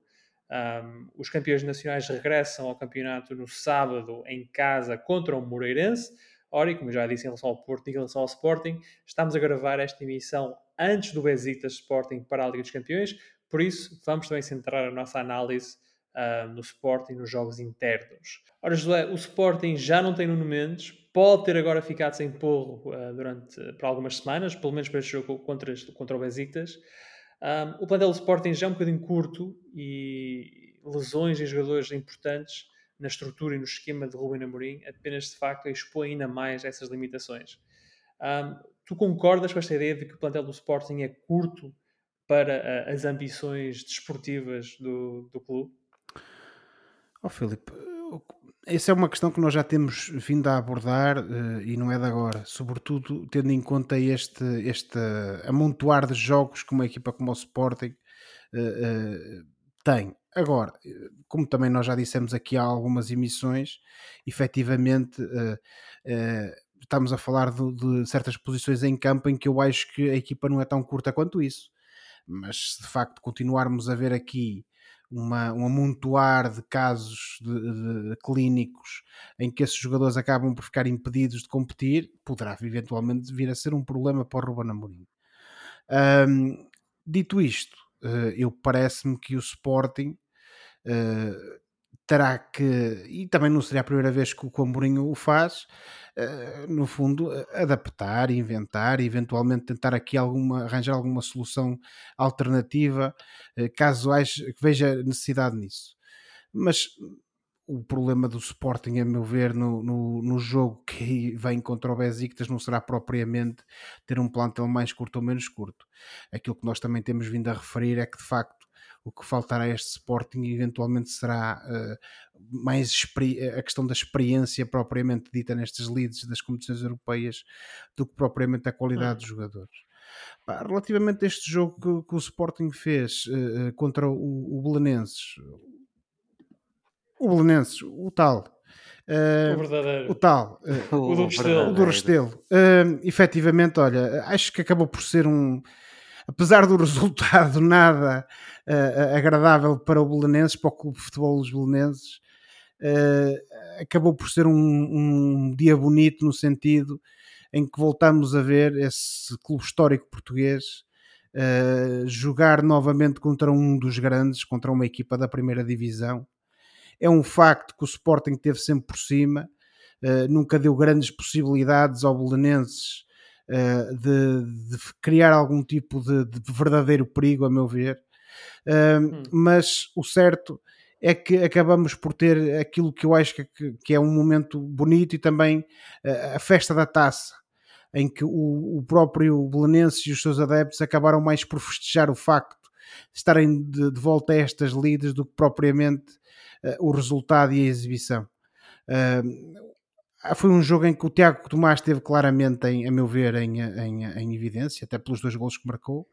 Um, os campeões nacionais regressam ao campeonato no sábado em casa contra o Moreirense. Ora, e como já disse em relação ao Porto e em relação ao Sporting, estamos a gravar esta emissão antes do Besiktas Sporting para a Liga dos Campeões, por isso vamos também centrar a nossa análise uh, no Sporting, nos jogos internos. Ora, José, o Sporting já não tem Nuno Mendes, pode ter agora ficado sem porro uh, durante, uh, por algumas semanas, pelo menos para este jogo contra, contra o Besiktas. Um, o plantel do Sporting já é um bocadinho curto e lesões em jogadores importantes na estrutura e no esquema de Ruben Amorim apenas de facto expõe ainda mais essas limitações. Um, tu concordas com esta ideia de que o plantel do Sporting é curto para uh, as ambições desportivas do, do clube? Oh, Filipe, essa é uma questão que nós já temos vindo a abordar uh, e não é de agora, sobretudo tendo em conta este, este amontoar de jogos que uma equipa como o Sporting uh, uh, tem. Agora, como também nós já dissemos aqui há algumas emissões, efetivamente estamos a falar de, de certas posições em campo em que eu acho que a equipa não é tão curta quanto isso. Mas se de facto continuarmos a ver aqui uma, um amontoar de casos de, de, clínicos em que esses jogadores acabam por ficar impedidos de competir, poderá eventualmente vir a ser um problema para o Ruben Amorim. Um, dito isto, uh, eu parece-me que o Sporting uh, terá que, e também não seria a primeira vez que o Amorim o faz, no fundo, adaptar, inventar eventualmente tentar aqui alguma, arranjar alguma solução alternativa, uh, caso veja necessidade nisso. Mas o problema do Sporting, a meu ver, no, no, no jogo que *laughs* vem contra o Besiktas não será propriamente ter um plantel mais curto ou menos curto. Aquilo que nós também temos vindo a referir é que, de facto, o que faltará a este Sporting eventualmente será uh, mais a questão da experiência propriamente dita nestes leads das competições europeias do que propriamente a qualidade hum. dos jogadores. Relativamente a este jogo que, que o Sporting fez uh, contra o, o Belenenses, o Belenenses, o tal, Uh, o verdadeiro. O tal. *laughs* Uh, o, do Restelo. O do Restelo. Uh, efetivamente, olha, acho que acabou por ser um, apesar do *laughs* resultado nada uh, agradável para o Belenenses, para o Clube de Futebol dos Belenenses, uh, acabou por ser um, um, dia bonito no sentido em que voltamos a ver esse clube histórico português uh, jogar novamente contra um dos grandes, contra uma equipa da primeira divisão. É um facto que o Sporting teve sempre por cima, nunca deu grandes possibilidades ao Belenenses de, de, criar algum tipo de, de, verdadeiro perigo, a meu ver. Hum. Mas o certo é que acabamos por ter aquilo que eu acho que, que é um momento bonito e também uh, a festa da taça, em que o, o próprio Belenenses e os seus adeptos acabaram mais por festejar o facto de estarem de, de volta a estas lidas do que propriamente uh, o resultado e a exibição. Uh, foi um jogo em que o Tiago Tomás esteve claramente, em, a meu ver, em, em, em, evidência, até pelos dois gols que marcou.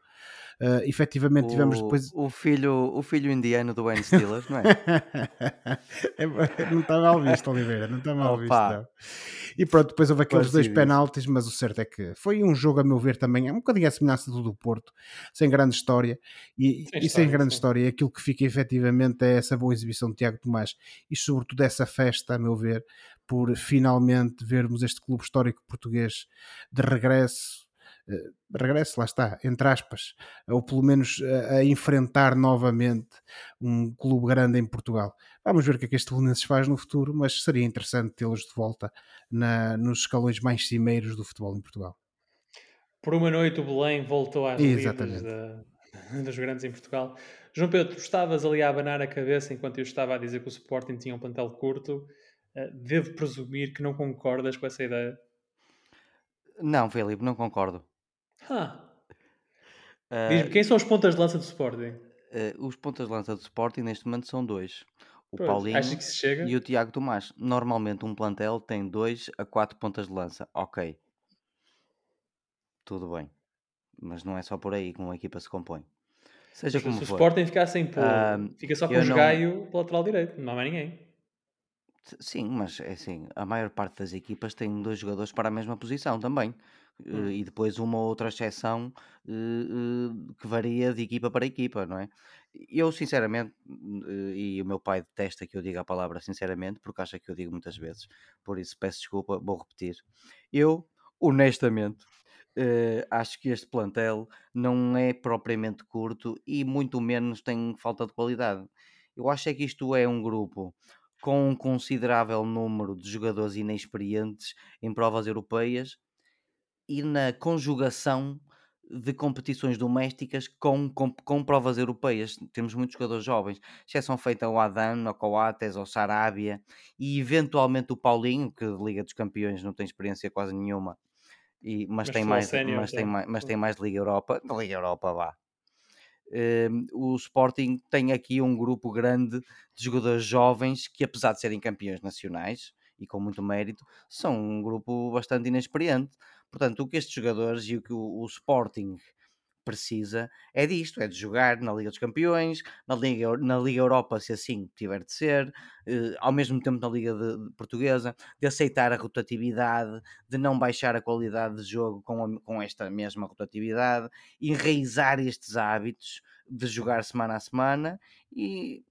Uh, efetivamente tivemos O, depois. o, filho, o filho indiano do Ben Stillers, não é? *laughs* É, não está mal visto, Oliveira, não está mal visto. Opa. Não. E pronto, depois houve aqueles dois Parecido isso. penaltis, mas o certo é que foi um jogo, a meu ver, também, é um bocadinho a semelhança do do Porto, sem grande história. E, Sem e sem história, grande sim. história, aquilo que fica efetivamente é essa boa exibição de Tiago Tomás e, sobretudo, essa festa, a meu ver, por finalmente vermos este clube histórico português de regresso. Eh, regresso, lá está, entre aspas, ou pelo menos a, a enfrentar novamente um clube grande em Portugal. Vamos ver o que é que este Belenenses faz no futuro, mas seria interessante tê-los de volta na, nos escalões mais cimeiros do futebol em Portugal. Por uma noite o Belém voltou às Exatamente. da- *laughs* dos grandes em Portugal. João Pedro, tu estavas ali a abanar a cabeça enquanto eu estava a dizer que o Sporting tinha um plantel curto. Eh, devo presumir que não concordas com essa ideia? Não, Filipe, não concordo. Ah, Ah, Diz-me, quem são os pontas de lança do Sporting? ah, os pontas de lança do Sporting neste momento são dois. O Pronto, Paulinho se e o Tiago Tomás. Normalmente um plantel tem dois a quatro pontas de lança. Ok. Tudo bem. Mas não é só por aí que uma equipa se compõe. Seja Se como o for. Sporting ficar sem pôr, Ah, fica só com o não- Gaio pelo lateral direito, não há mais ninguém. Sim, mas é assim, a maior parte das equipas tem dois jogadores para a mesma posição também. Eh, Hum. E depois uma ou outra exceção eh, eh, que varia de equipa para equipa, não é? Eu, sinceramente, eh, e o meu pai detesta que eu diga a palavra sinceramente, porque acha que eu digo muitas vezes, por isso peço desculpa, vou repetir. Eu, honestamente, eh, acho que este plantel não é propriamente curto e muito menos tem falta de qualidade. Eu acho é que isto é um grupo com um considerável número de jogadores inexperientes em provas europeias e na conjugação de competições domésticas com, com, com provas europeias. Temos muitos jogadores jovens, exceção feita ao Adan, ao Coates, ao Sarabia e eventualmente o Paulinho, que de Liga dos Campeões não tem experiência quase nenhuma, e, mas, Mas tem mais, sénior mas, tem mais, mas tem mais Liga Europa. Liga Europa, vá. Hum, o Sporting tem aqui um grupo grande de jogadores jovens que, apesar de serem campeões nacionais e com muito mérito, são um grupo bastante inexperiente. Portanto, o que estes jogadores e o que o, o Sporting precisa é disto: é de jogar na Liga dos Campeões, na Liga, na Liga Europa, se assim tiver de ser, eh, ao mesmo tempo na Liga de- de Portuguesa, de aceitar a rotatividade, de não baixar a qualidade de jogo com, a- com esta mesma rotatividade, enraizar estes hábitos de jogar semana a semana e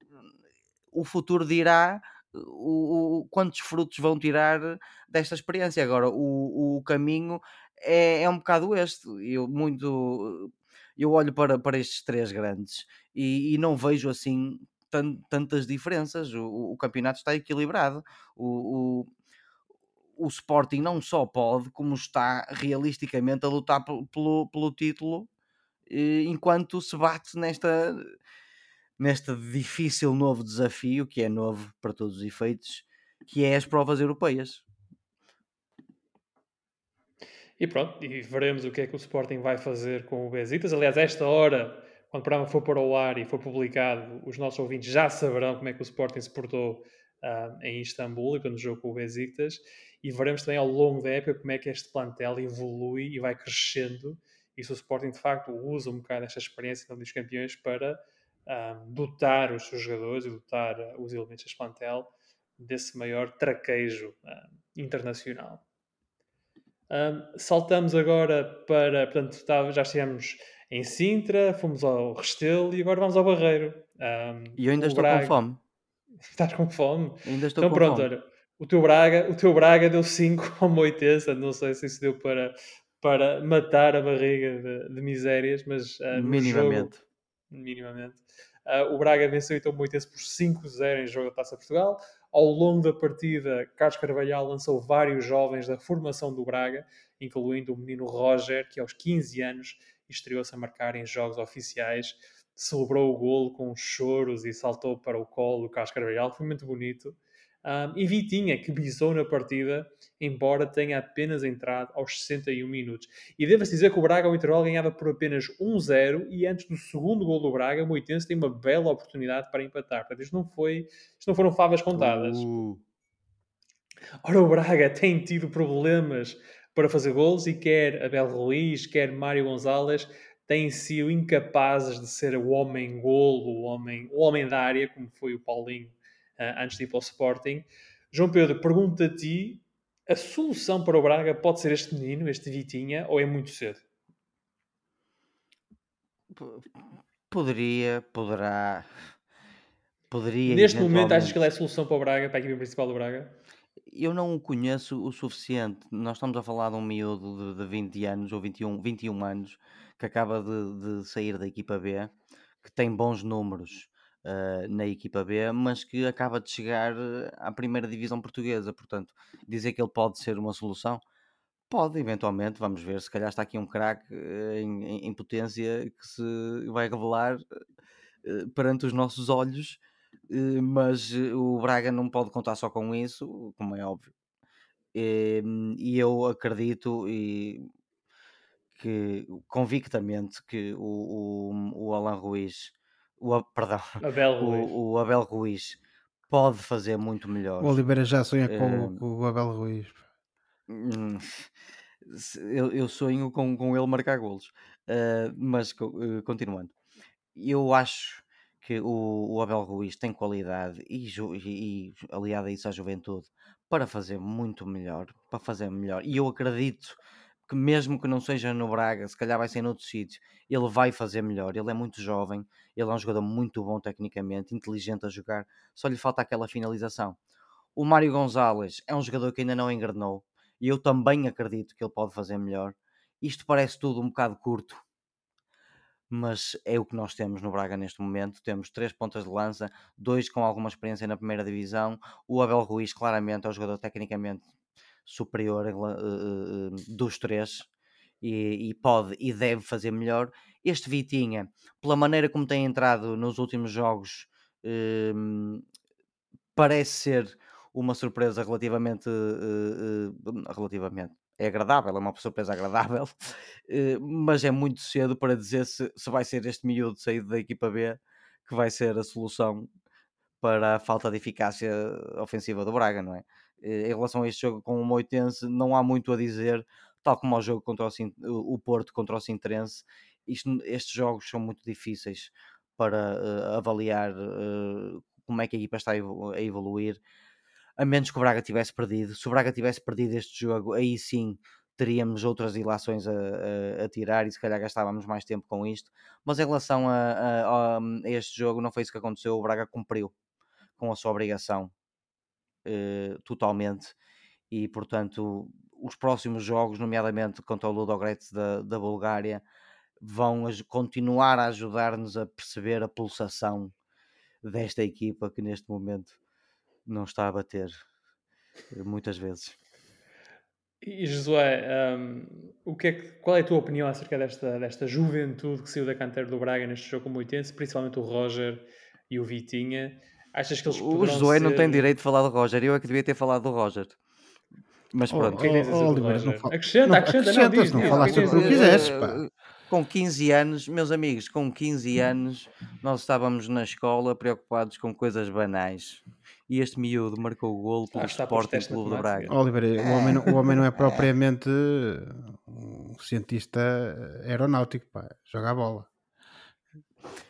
o futuro dirá o, o- quantos frutos vão tirar desta experiência. Agora, o, o caminho é, é um bocado este. Eu muito eu olho para, para estes três grandes e, e não vejo assim tan- tantas diferenças. O, o- campeonato está equilibrado. O, o, o Sporting não só pode, como está realisticamente a lutar pelo, pelo, pelo título eh, enquanto se bate nesta neste difícil novo desafio, que é novo para todos os efeitos, que é as provas europeias. E pronto, e veremos o que é que o Sporting vai fazer com o Besiktas. Aliás, esta hora, quando o programa for para o ar e for publicado, os nossos ouvintes já saberão como é que o Sporting se portou ah, em Istambul e quando jogou com o Besiktas. E veremos também ao longo da época como é que este plantel evolui e vai crescendo. E se o Sporting de facto usa um bocado esta experiência Liga dos Campeões para ah, dotar os seus jogadores e dotar os elementos deste plantel desse maior traquejo ah, internacional. Um, saltamos agora para, portanto, estava- já estivemos em Sintra, fomos ao Restelo e agora vamos ao Barreiro. Um, E eu ainda estou Braga- com fome. *laughs* Estás com fome? Ainda estou Então com pronto, fome. olha, o teu Braga, o teu Braga deu 5 *laughs* ao Moitensa, não sei se isso deu para, para matar a barriga de, de misérias, mas ah, no Minimamente. jogo, minimamente. Ah, o Braga venceu então o Moitense por 5-0 em jogo da Taça Portugal. Ao longo da partida, Carlos Carvalhal lançou vários jovens da formação do Braga, incluindo o menino Roger, que aos 15 anos estreou-se a marcar em jogos oficiais, celebrou o golo com choros e saltou para o colo do Carlos Carvalhal, foi muito bonito. Um, e Vitinha, que bisou na partida, embora tenha apenas entrado aos 61 minutos. E deve-se dizer que o Braga ao intervalo ganhava por apenas 1-0 e antes do segundo gol do Braga, o Moitense tem uma bela oportunidade para empatar. Portanto, isto não, foi, isto não foram favas contadas. Uh, Ora, o Braga tem tido problemas para fazer gols e quer Abel Ruiz, quer Mário Gonzalez, têm sido incapazes de ser o homem-golo, o homem, o homem da área, como foi o Paulinho antes de ir para o Sporting. João Pedro, pergunta a ti, a solução para o Braga pode ser este menino, este Vitinha, ou é muito cedo? Poderia, poderá. Poderia. Neste momento, achas que ele é a solução para o Braga, para a equipe principal do Braga? Eu não o conheço o suficiente. Nós estamos a falar de um miúdo de, de 20 anos ou 21, 21 anos que acaba de, de sair da equipa B, que tem bons números uh, na equipa B, mas que acaba de chegar eh, à primeira divisão portuguesa. Portanto, dizer que ele pode ser uma solução, pode, eventualmente, vamos ver. Se calhar está aqui um craque uh, em, em, potência que se vai revelar uh, perante os nossos olhos, mas o Braga não pode contar só com isso, como é óbvio. E, e eu acredito e que convictamente que o, o, o Alan Ruiz o, perdão, Abel *laughs* Ruiz. O, o, Abel Ruiz pode fazer muito melhor. O Oliveira já sonha com, uh, com, o Abel Ruiz. Hum, eu, eu, sonho com, com ele marcar golos. Uh, mas uh, continuando, eu acho que o, o, Abel Ruiz tem qualidade e, e, e aliado a isso à juventude para fazer muito melhor, para fazer melhor. E eu acredito que mesmo que não seja no Braga, se calhar vai ser noutro sítio, ele vai fazer melhor. Ele é muito jovem, ele é um jogador muito bom tecnicamente, inteligente a jogar, só lhe falta aquela finalização. O Mário Gonzalez é um jogador que ainda não engrenou e eu também acredito que ele pode fazer melhor. Isto parece tudo um bocado curto, mas é o que nós temos no Braga neste momento. Temos três pontas de lança, dois com alguma experiência na primeira divisão. O Abel Ruiz, claramente, é um jogador tecnicamente superior uh, dos três e, e, pode e deve fazer melhor. Este Vitinha, pela maneira como tem entrado nos últimos jogos, uh, parece ser uma surpresa relativamente, relativamente é agradável, é uma surpresa agradável, *laughs* mas é muito cedo para dizer se, se vai ser este miúdo saído da equipa B que vai ser a solução para a falta de eficácia ofensiva do Braga, não é? Eh, em relação a este jogo com o Moitense, não há muito a dizer, tal como ao jogo contra o, o Porto contra o Sintrense. Isto, estes jogos são muito difíceis para uh, avaliar uh, como é que a equipa está a evoluir, a menos que o Braga tivesse perdido. Se o Braga tivesse perdido este jogo, aí sim teríamos outras ilações a, a, a, tirar e se calhar gastávamos mais tempo com isto. Mas em relação a, a, a, este jogo, não foi isso que aconteceu. O Braga cumpriu com a sua obrigação uh, totalmente e, portanto, os próximos jogos, nomeadamente contra o Ludogorets da, da Bulgária, vão continuar a ajudar-nos a perceber a pulsação desta equipa que neste momento não está a bater eh, muitas vezes. E Josué, um, o que é que, qual é a tua opinião acerca desta, desta juventude que saiu da canteira do Braga neste jogo com o Oitense, principalmente o Roger e o Vitinha? Achas que eles O Josué ser... não tem direito de falar do Roger, eu é que devia ter falado do Roger. Mas pronto. Oh, oh, Oliver, não fala... Acrescenta, não, acrescenta, acrescenta, não, diz, não falaste o que quiseres, pá. Com 15 anos, meus amigos, com 15 anos, nós estávamos na escola preocupados com coisas banais. E este miúdo marcou o golo pelo ah, Sporting Clube do Braga. Oliver, o, homem, o homem não é propriamente um cientista aeronáutico, pá. Joga a bola.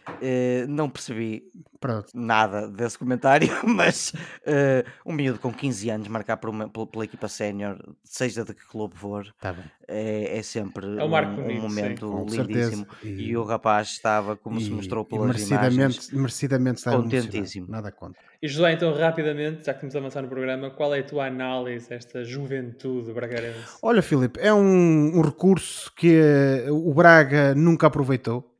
Uh, não percebi Pronto. nada desse comentário, *laughs* mas uh, um miúdo com 15 anos marcar por uma, pela, pela, equipa sénior, seja de que clube for, tá é, é, sempre é um, um, um momento lindíssimo. E, e, o rapaz estava, como e, se mostrou pelas merecidamente, imagens, merecidamente está contentíssimo. Nada contra. E José, então, rapidamente, já que estamos a avançar no programa, qual é a tua análise desta juventude bragarense? Olha, Filipe, é um, um recurso que o Braga nunca aproveitou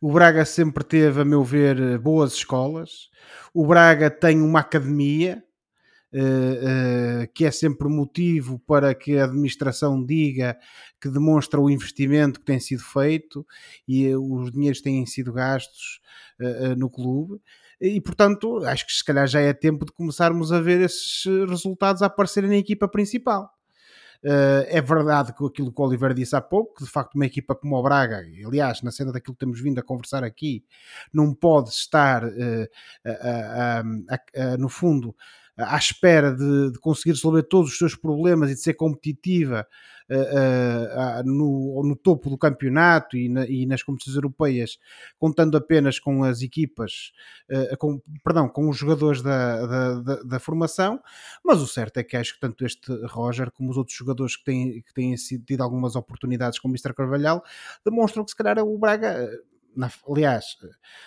o Braga sempre teve, a meu ver, boas escolas. O Braga tem uma academia, Uh, uh, que é sempre motivo para que a administração diga que demonstra o investimento que tem sido feito e uh, os dinheiros têm sido gastos no clube. E portanto, acho que se calhar já é tempo de começarmos a ver esses resultados a aparecerem na equipa principal. Uh, é verdade que aquilo que o Oliver disse há pouco, que de facto uma equipa como o Braga, aliás, na cena daquilo que temos vindo a conversar aqui, não pode estar, uh, no fundo, à espera de, de, conseguir resolver todos os seus problemas e de ser competitiva uh, uh, no, no, topo do campeonato e, na, e, nas competições europeias, contando apenas com as equipas, uh, com, perdão, com os jogadores da, da, da, da, formação, mas o certo é que acho que tanto este Roger como os outros jogadores que têm, que têm tido algumas oportunidades com o Mr. Carvalhal demonstram que se calhar o Braga na, aliás,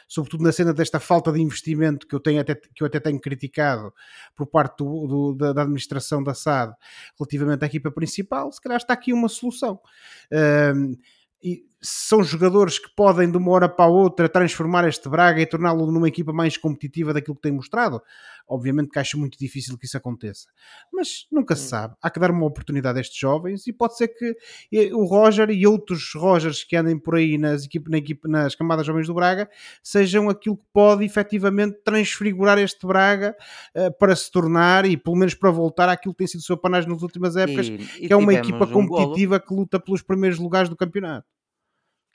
sobretudo na cena desta falta de investimento que eu, tenho até, que eu até tenho criticado por parte do, do, da, da, administração da SAD relativamente à equipa principal, se calhar está aqui uma solução. Um, e são jogadores que podem de uma hora para a outra transformar este Braga e torná-lo numa equipa mais competitiva daquilo que tem mostrado. Obviamente que acho muito difícil que isso aconteça, mas nunca se hum. sabe. Há que dar uma oportunidade a estes jovens e pode ser que o Roger e outros Rogers que andem por aí nas, equipe, na equipe, nas camadas jovens do Braga sejam aquilo que pode efetivamente transfigurar este Braga uh, para se tornar e pelo menos para voltar àquilo que tem sido o seu panagem nas últimas épocas, e, e que é uma equipa competitiva que luta pelos primeiros lugares do campeonato.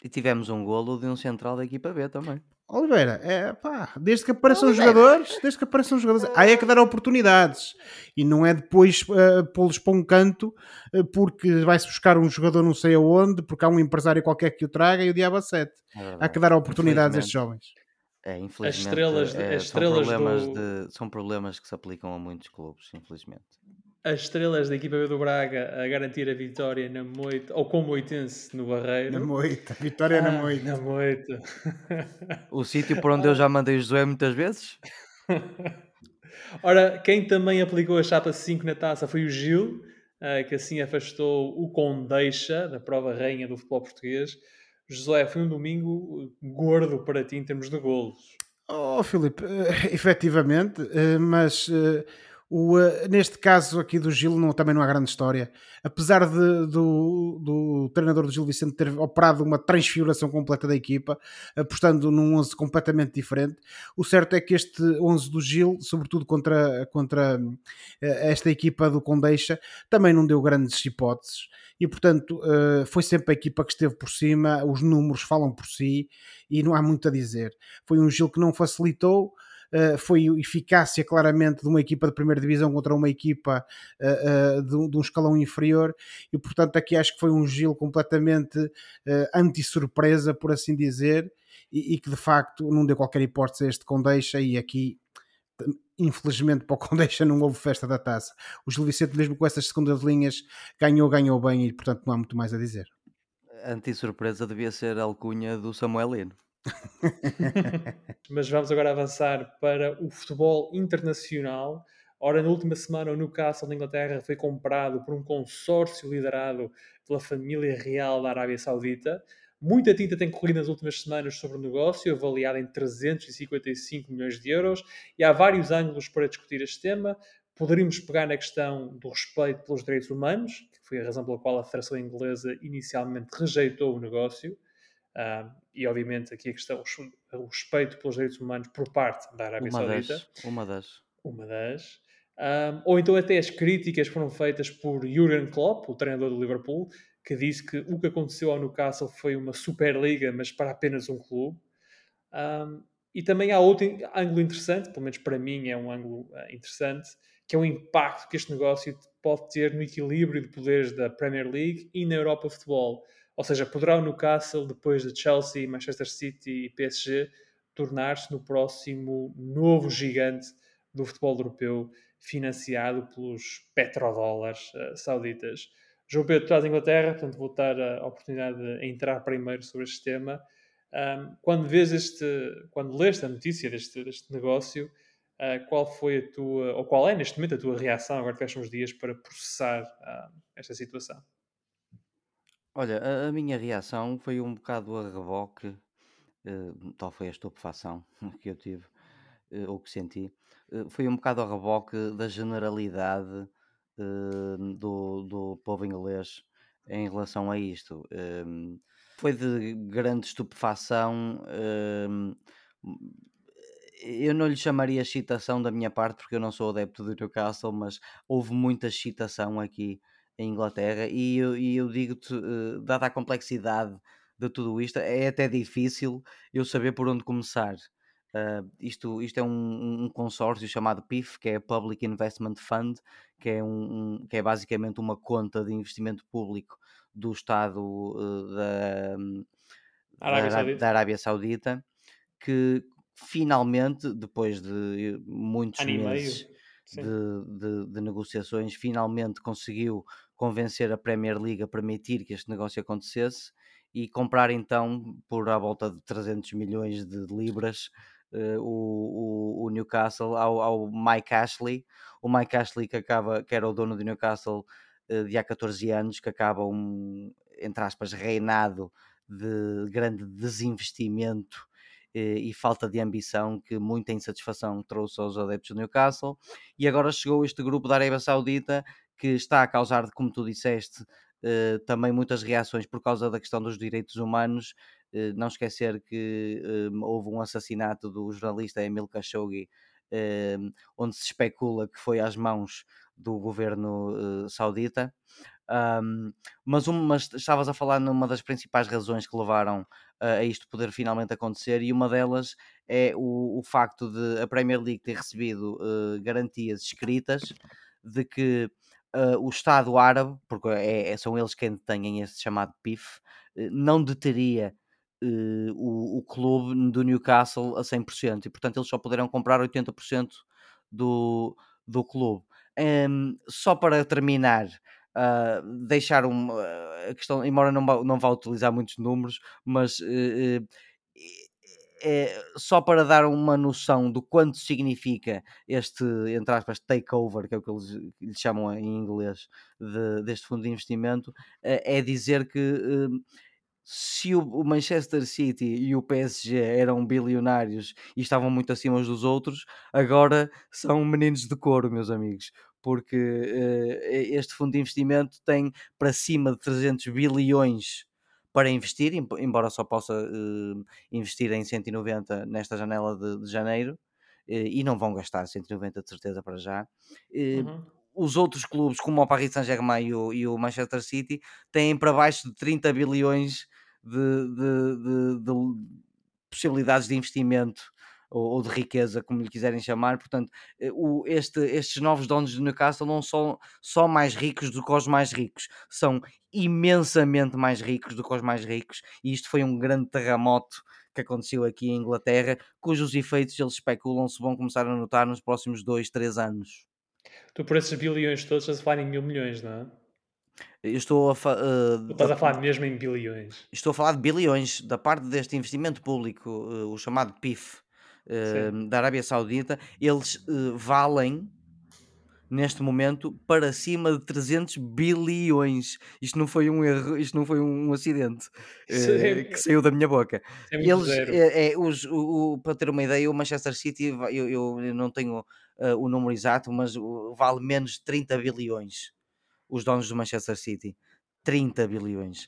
E tivemos um golo de um central da equipa B também. Oliveira, é pá, desde que apareçam Oliveira. jogadores, desde que apareçam jogadores, aí é que dar oportunidades e não é depois uh, pô-los para um canto uh, porque vai-se buscar um jogador não sei aonde, porque há um empresário qualquer que o traga e o diabo a sete. É há que dar oportunidades a estes jovens. É, infelizmente, as estrelas, é, as estrelas são, problemas do... de, são problemas que se aplicam a muitos clubes, infelizmente as estrelas da equipa B do Braga a garantir a vitória na Moita, ou com o Moitense no Barreiro. Na Moita, vitória ah, na Moita. Na Moita. O sítio por onde eu já mandei o Josué muitas vezes. *laughs* Ora, quem também aplicou a chapa 5 na taça foi o Gil, ah, que assim afastou o Condeixa da prova rainha do futebol português. Josué, foi um domingo gordo para ti em termos de golos. Oh, Filipe, uh, efetivamente, uh, mas uh, o, uh, neste caso aqui do Gil não, também não há grande história. Apesar de, do, do treinador do Gil Vicente ter operado uma transfiguração completa da equipa, apostando num 11 completamente diferente, o certo é que este 11 do Gil, sobretudo contra, contra uh, esta equipa do Condeixa, também não deu grandes hipóteses e portanto uh, foi sempre a equipa que esteve por cima, os números falam por si e não há muito a dizer. Foi um Gil que não facilitou, foi eficácia claramente de uma equipa de primeira divisão contra uma equipa uh, de, de, um escalão inferior e portanto aqui acho que foi um Gil completamente anti-surpresa, por assim dizer, e, que de facto não deu qualquer hipótese a este Condeixa e aqui infelizmente para o *laughs* Condeixa não houve festa da taça. O Gil Vicente mesmo com essas segundas linhas ganhou, ganhou bem e portanto não há muito mais a dizer. Anti-surpresa devia ser a alcunha do Samuelino. *laughs* Mas vamos agora avançar para o futebol internacional. Ora, na última semana, o Newcastle, na Inglaterra, foi comprado por um consórcio liderado pela família real da Arábia Saudita. Muita tinta tem corrido nas últimas semanas sobre o negócio, avaliado em 355 milhões de euros, e há vários ângulos para discutir este tema. Poderíamos pegar na questão do respeito pelos direitos humanos, que foi a razão pela qual a Federação Inglesa inicialmente rejeitou o negócio. Uh, e obviamente aqui a questão, o respeito pelos direitos humanos por parte da Arábia uma Saudita. Das, uma das. Uma das. Um, ou então até as críticas foram feitas por Jurgen Klopp, o treinador do Liverpool, que disse que o que aconteceu ao Newcastle foi uma Superliga, mas para apenas um clube. Um, e também há outro ângulo interessante, pelo menos para mim é um ângulo uh, interessante, que é o impacto que este negócio pode ter no equilíbrio de poderes da Premier League e na Europa Futebol. Ou seja, poderá o Newcastle, depois de Chelsea, Manchester City e PSG, tornar-se no próximo novo gigante do futebol europeu, financiado pelos petrodólares uh, sauditas. João Pedro, estás em Inglaterra, portanto vou dar a oportunidade de entrar primeiro sobre este tema. Um, quando vês este, quando leste a notícia deste, deste negócio, uh, qual foi a tua, ou qual é neste momento a tua reação, agora que uns dias, para processar uh, esta situação? Olha, a, a minha reação foi um bocado a reboque, eh, tal foi a estupefação *laughs* que eu tive, eh, ou que senti, eh, foi um bocado a reboque da generalidade do, do povo inglês em relação a isto. Ehm, foi de grande estupefação. Ehm, eu não lhe chamaria excitação da minha parte, porque eu não sou adepto do Newcastle, mas houve muita excitação aqui em Inglaterra, e eu, e eu digo-te, uh, dada a complexidade de tudo isto, é até difícil eu saber por onde começar. Uh, isto, isto é um, um, consórcio chamado PIF, que é Public Investment Fund, que é, um, um que é basicamente uma conta de investimento público do Estado uh, da, Arábia da, da, Arábia Saudita, que finalmente, depois de muitos meses de, de, de, negociações, finalmente conseguiu convencer a Premier League a permitir que este negócio acontecesse e comprar então por à volta de 300 milhões de libras uh, o, o, Newcastle ao, ao, Mike Ashley. O Mike Ashley que, acaba, que era o dono do Newcastle uh, de há 14 anos, que acaba um, entre aspas, reinado de grande desinvestimento eh, e falta de ambição que muita insatisfação trouxe aos adeptos do Newcastle. E agora chegou este grupo da Arábia Saudita que está a causar, como tu disseste, eh, também muitas reações por causa da questão dos direitos humanos. Eh, não esquecer que houve um assassinato do jornalista Emil Khashoggi, onde se especula que foi às mãos do governo saudita. Um, mas, um, mas estavas a falar numa das principais razões que levaram a isto poder finalmente acontecer, e uma delas é o, o facto de a Premier League ter recebido uh, garantias escritas de que uh, o Estado árabe, porque é, é, são eles quem têm esse chamado PIF, uh, não deteria o, o clube do Newcastle a 100%, e portanto eles só poderão comprar 80% do, do clube. Um, só para terminar, uh, deixar uma, a questão, embora não, não vá utilizar muitos números, mas uh, é, só para dar uma noção do quanto significa este, entre aspas, takeover, que é o que eles lhe chamam em inglês, de, deste fundo de investimento, é dizer que se o Manchester City e o PSG eram bilionários e estavam muito acima uns dos outros, agora são meninos de couro, meus amigos porque este fundo de investimento tem para cima de 300 bilhões para investir, embora só possa uh, investir em 190 nesta janela de, de janeiro, uh, e não vão gastar 190 de certeza para já. Uhum. Os outros clubes, como o Paris Saint-Germain e, e o, Manchester City, têm para baixo de 30 bilhões de, de, de possibilidades de investimento ou, ou, de riqueza, como lhe quiserem chamar. Portanto, eh, o, este, estes novos donos do Newcastle não são só mais ricos do que os mais ricos, são imensamente mais ricos do que os mais ricos, e isto foi um grande terremoto que aconteceu aqui em Inglaterra, cujos efeitos eles especulam se vão começar a notar nos próximos 2, 3 anos. Tu por esses bilhões todos estás a falar em mil milhões, não é? Eu estou a uh, estás a falar mesmo em bilhões. Estou a falar de bilhões da parte deste investimento público, uh, o chamado PIF, uh, da Arábia Saudita, eles uh, valem neste momento para cima de 300 bilhões. Isto não foi um erro, isto não foi um acidente *laughs* uh, que saiu da minha boca. É eles, é, é, os, o, o, para ter uma ideia, o Manchester City, eu, eu não tenho uh, o número exato, mas vale menos de 30 bilhões. Os donos do Manchester City. 30 bilhões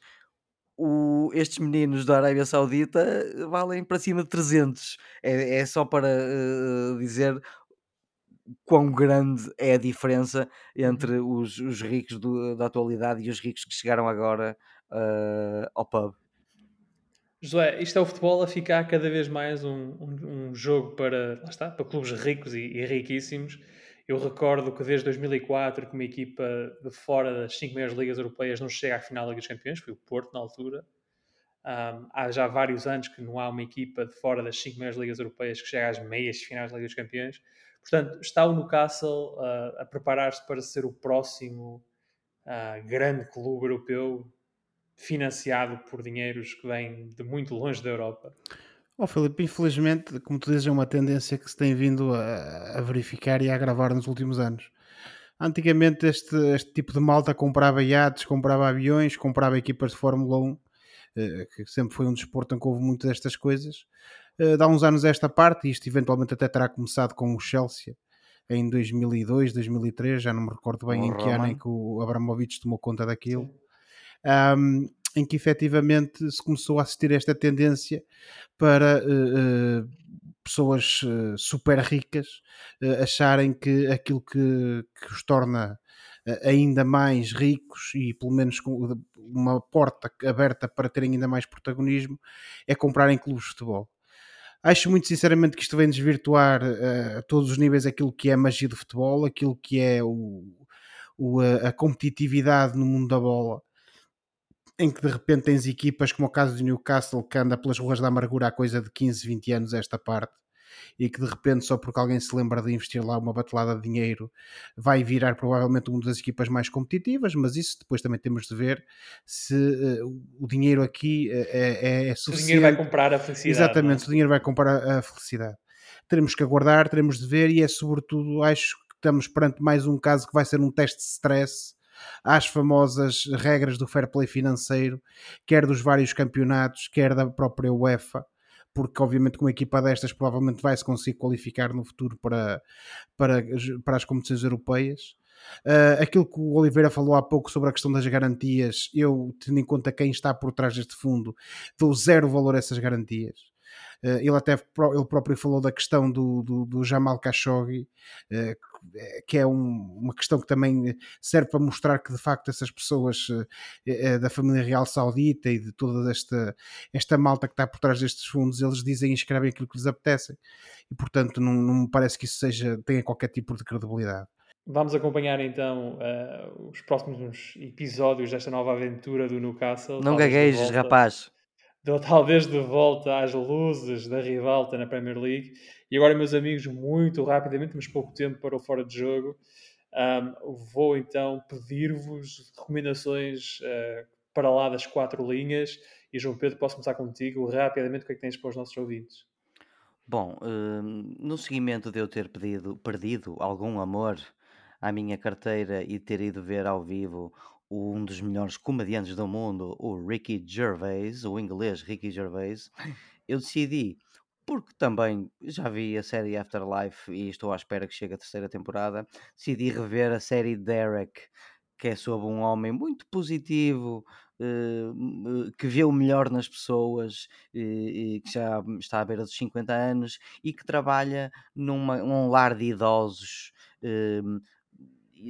o, estes meninos da Arábia Saudita valem para cima de 300. É, é só para uh, dizer quão grande é a diferença entre uhum. os, os ricos do, da atualidade e os ricos que chegaram agora uh, ao pub. José, isto é o futebol a ficar cada vez mais um, um, um jogo para, lá está, para clubes ricos e, e, riquíssimos. Eu recordo que desde 2004 que uma equipa de fora das cinco maiores ligas europeias não chega à final da Liga dos Campeões, foi o Porto na altura. Um, há já vários anos que não há uma equipa de fora das cinco maiores ligas europeias que chega às meias finais da Liga dos Campeões. Portanto, está o Newcastle uh, a preparar-se para ser o próximo uh, grande clube europeu financiado por dinheiros que vêm de muito longe da Europa. Oh, Filipe, infelizmente, como tu dizes, é uma tendência que se tem vindo a, a verificar e a agravar nos últimos anos. Antigamente, este, este tipo de malta comprava iates, comprava aviões, comprava equipas de Fórmula 1, eh, que sempre foi um desporto em que houve muitas destas coisas. Eh, dá uns anos esta parte, e isto eventualmente até terá começado com o Chelsea em 2002, 2003, já não me recordo bem em que ano em que o Abramovich tomou conta daquilo. Um, em que efetivamente se começou a assistir a esta tendência para uh, uh, pessoas uh, super ricas acharem que aquilo que, que os torna ainda mais ricos e pelo menos com uma porta aberta para terem ainda mais protagonismo é comprarem clubes de futebol. Acho muito sinceramente que isto vem desvirtuar a todos os níveis aquilo que é a magia do futebol, aquilo que é o, o, a competitividade no mundo da bola, em que de repente tens equipas como o caso do Newcastle que anda pelas ruas da amargura há coisa de 15, 20 anos esta parte e que de repente, só porque alguém se lembra de investir lá uma batelada de dinheiro, vai virar provavelmente uma das equipas mais competitivas, mas isso depois também temos de ver se uh, o dinheiro aqui uh, é, é, suficiente. O dinheiro vai comprar a felicidade. Exatamente, é? o dinheiro vai comprar a felicidade. Teremos que aguardar, teremos de ver, e é sobretudo, acho que estamos perante mais um caso que vai ser um teste de stress às famosas regras do fair play financeiro, quer dos vários campeonatos, quer da própria UEFA porque obviamente com uma equipa destas provavelmente vai se conseguir qualificar no futuro para, para, para as competições europeias. Uh, aquilo que o Oliveira falou há pouco sobre a questão das garantias, eu tendo em conta quem está por trás deste fundo, dou zero valor a essas garantias. Uh, ele até ele próprio falou da questão do, do, do Jamal Khashoggi, uh, que é um, uma questão que também serve para mostrar que de facto essas pessoas uh, da família real saudita e de toda esta, esta malta que está por trás destes fundos, eles dizem e escrevem aquilo que lhes apetecem. E portanto não, não me parece que isso seja, tenha qualquer tipo de credibilidade. Vamos acompanhar então uh, os próximos episódios desta nova aventura do Newcastle. Não gaguejes, rapaz deu *laughs* talvez de volta às luzes da rivalta na Premier League. E agora, meus amigos, muito rapidamente, mas pouco tempo para o fora de jogo, um, vou então pedir-vos recomendações uh, para lá das quatro linhas. E João Pedro, posso começar contigo rapidamente? O que é que tens para os nossos ouvintes? Bom, hum, no seguimento de eu ter pedido, perdido algum amor à minha carteira e ter ido ver ao vivo um dos melhores comediantes do mundo, o Ricky Gervais, o inglês Ricky Gervais, eu decidi, porque também já vi a série Afterlife e estou à espera que chegue a terceira temporada, decidi rever a série Derek, que é sobre um homem muito positivo, uh, que vê o melhor nas pessoas, que já está à beira dos 50 anos e que trabalha numa, num lar de idosos.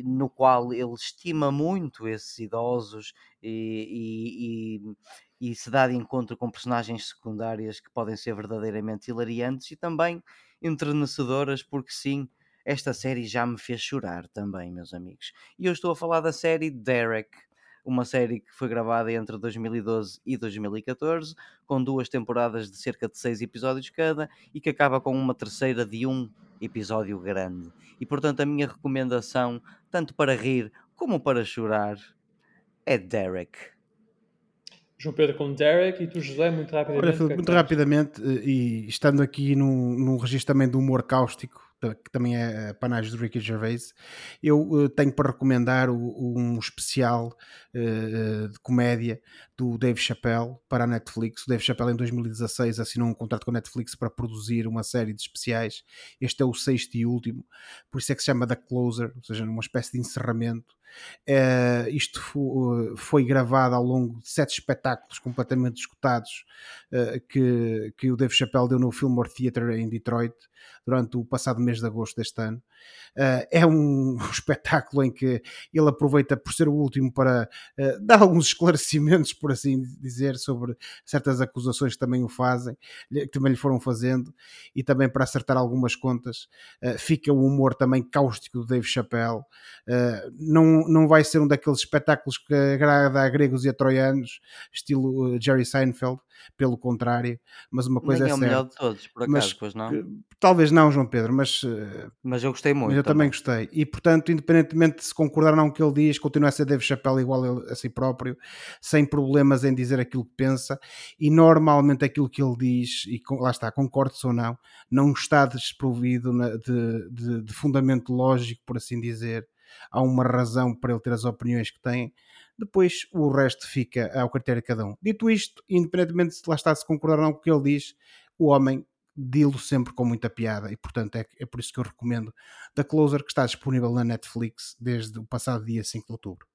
No qual ele estima muito esses idosos e, e, e, e, se dá de encontro com personagens secundárias que podem ser verdadeiramente hilariantes e também entrenecedoras, porque sim, esta série já me fez chorar também, meus amigos. E eu estou a falar da série Derek, uma série que foi gravada entre 2012 e 2014, com duas temporadas de cerca de seis episódios cada e que acaba com uma terceira de um episódio grande. E portanto, a minha recomendação, tanto para rir como para chorar, é Derek. João Pedro com Derek e tu, José, muito rapidamente. Olha, Filipe, é muito rapidamente, eh, e estando aqui num, num registro também do humor cáustico, que também é panagem do Ricky Gervais, eu uh, tenho para recomendar um especial uh, de comédia do Dave Chappelle para a Netflix. O Dave Chappelle em 2016 assinou um contrato com a Netflix para produzir uma série de especiais. Este é o sexto e último, por isso é que se chama The Closer, ou seja, uma espécie de encerramento. Uh, isto foi, foi, gravado ao longo de sete espetáculos completamente escutados uh, que, que o Dave Chappelle deu no Fillmore Theatre em Detroit durante o passado mês de agosto deste ano. Uh, é um, *laughs* um, espetáculo em que ele aproveita por ser o último para dar alguns esclarecimentos, por assim dizer, sobre certas acusações que também o fazem, que também lhe foram fazendo, e também para acertar algumas contas. Fica o humor também cáustico do Dave Chappelle. não, não vai ser um daqueles espetáculos que agrada a gregos e a troianos, estilo Jerry Seinfeld, pelo contrário, mas uma coisa Nem é, é o melhor de todos, por acaso, mas, pois não? Talvez não, João Pedro, mas... Mas eu gostei muito. eu também. gostei. E, portanto, independentemente de se concordar ou não com o que ele diz, continua a ser Dave Chappelle igual a, a si próprio, sem problemas em dizer aquilo que pensa, e normalmente aquilo que ele diz, e com, lá está, concordo-se ou não, não está desprovido na, de, de, de fundamento lógico, por assim dizer, há uma razão para ele ter as opiniões que tem, depois o resto fica ao critério de cada um. Dito isto, independentemente de lá está se concordar ou não com o que ele diz, o homem dilo sempre com muita piada e portanto é, é por isso que eu recomendo The Closer que está disponível na Netflix desde o passado dia 5 de outubro.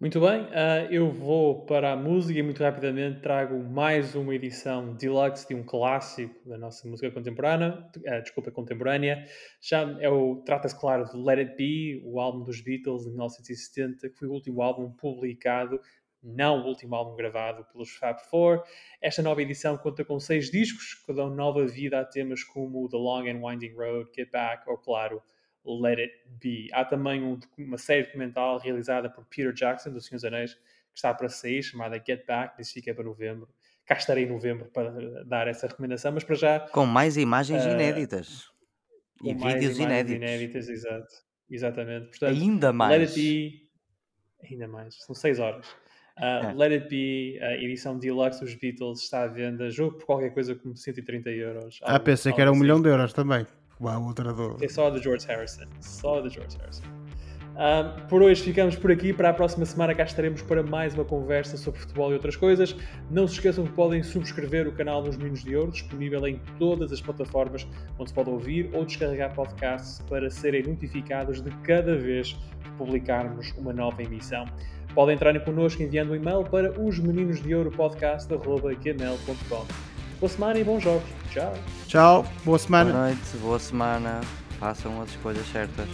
Muito bem, uh, eu vou para a música e muito rapidamente trago mais uma edição deluxe de um clássico da nossa música contemporânea, uh, desculpa, contemporânea. Já é o trata-se claro de Let It Be, o álbum dos Beatles de 1970, que foi o último álbum publicado não o último álbum gravado pelos Fab Four. Esta nova edição conta com seis discos que dão nova vida a temas como The Long and Winding Road, Get Back ou, claro, Let It Be. Há também um, uma série documental realizada por Peter Jackson, do Senhor dos Anéis, que está para sair, chamada Get Back, disse que é para novembro. Cá estarei em novembro para dar essa recomendação, mas para já... Com mais imagens uh, inéditas. E vídeos inéditos. inéditas, exato. Exatamente. Portanto, Ainda mais. Let It Be... Ainda mais. São seis horas. Uh, Let It Be, a edição deluxe dos Beatles está à venda, jogo por qualquer coisa como 130 euros. Ah, pensei que era um assim. milhão de euros também. Uau, outra do... É só de George Harrison. Só de George Harrison. Um, por hoje ficamos por aqui. Para a próxima semana cá estaremos para mais uma conversa sobre futebol e outras coisas. Não se esqueçam que podem subscrever o canal nos Meninos de Ouro, disponível em todas as plataformas onde se pode ouvir ou descarregar podcasts para serem notificados de cada vez que publicarmos uma nova emissão. Podem entrar connosco enviando um e-mail para os meninos de ouro podcast.gmail.com. Boa semana e bons jogos. Tchau. Tchau. Boa semana. Boa noite, boa semana. Façam as escolhas certas.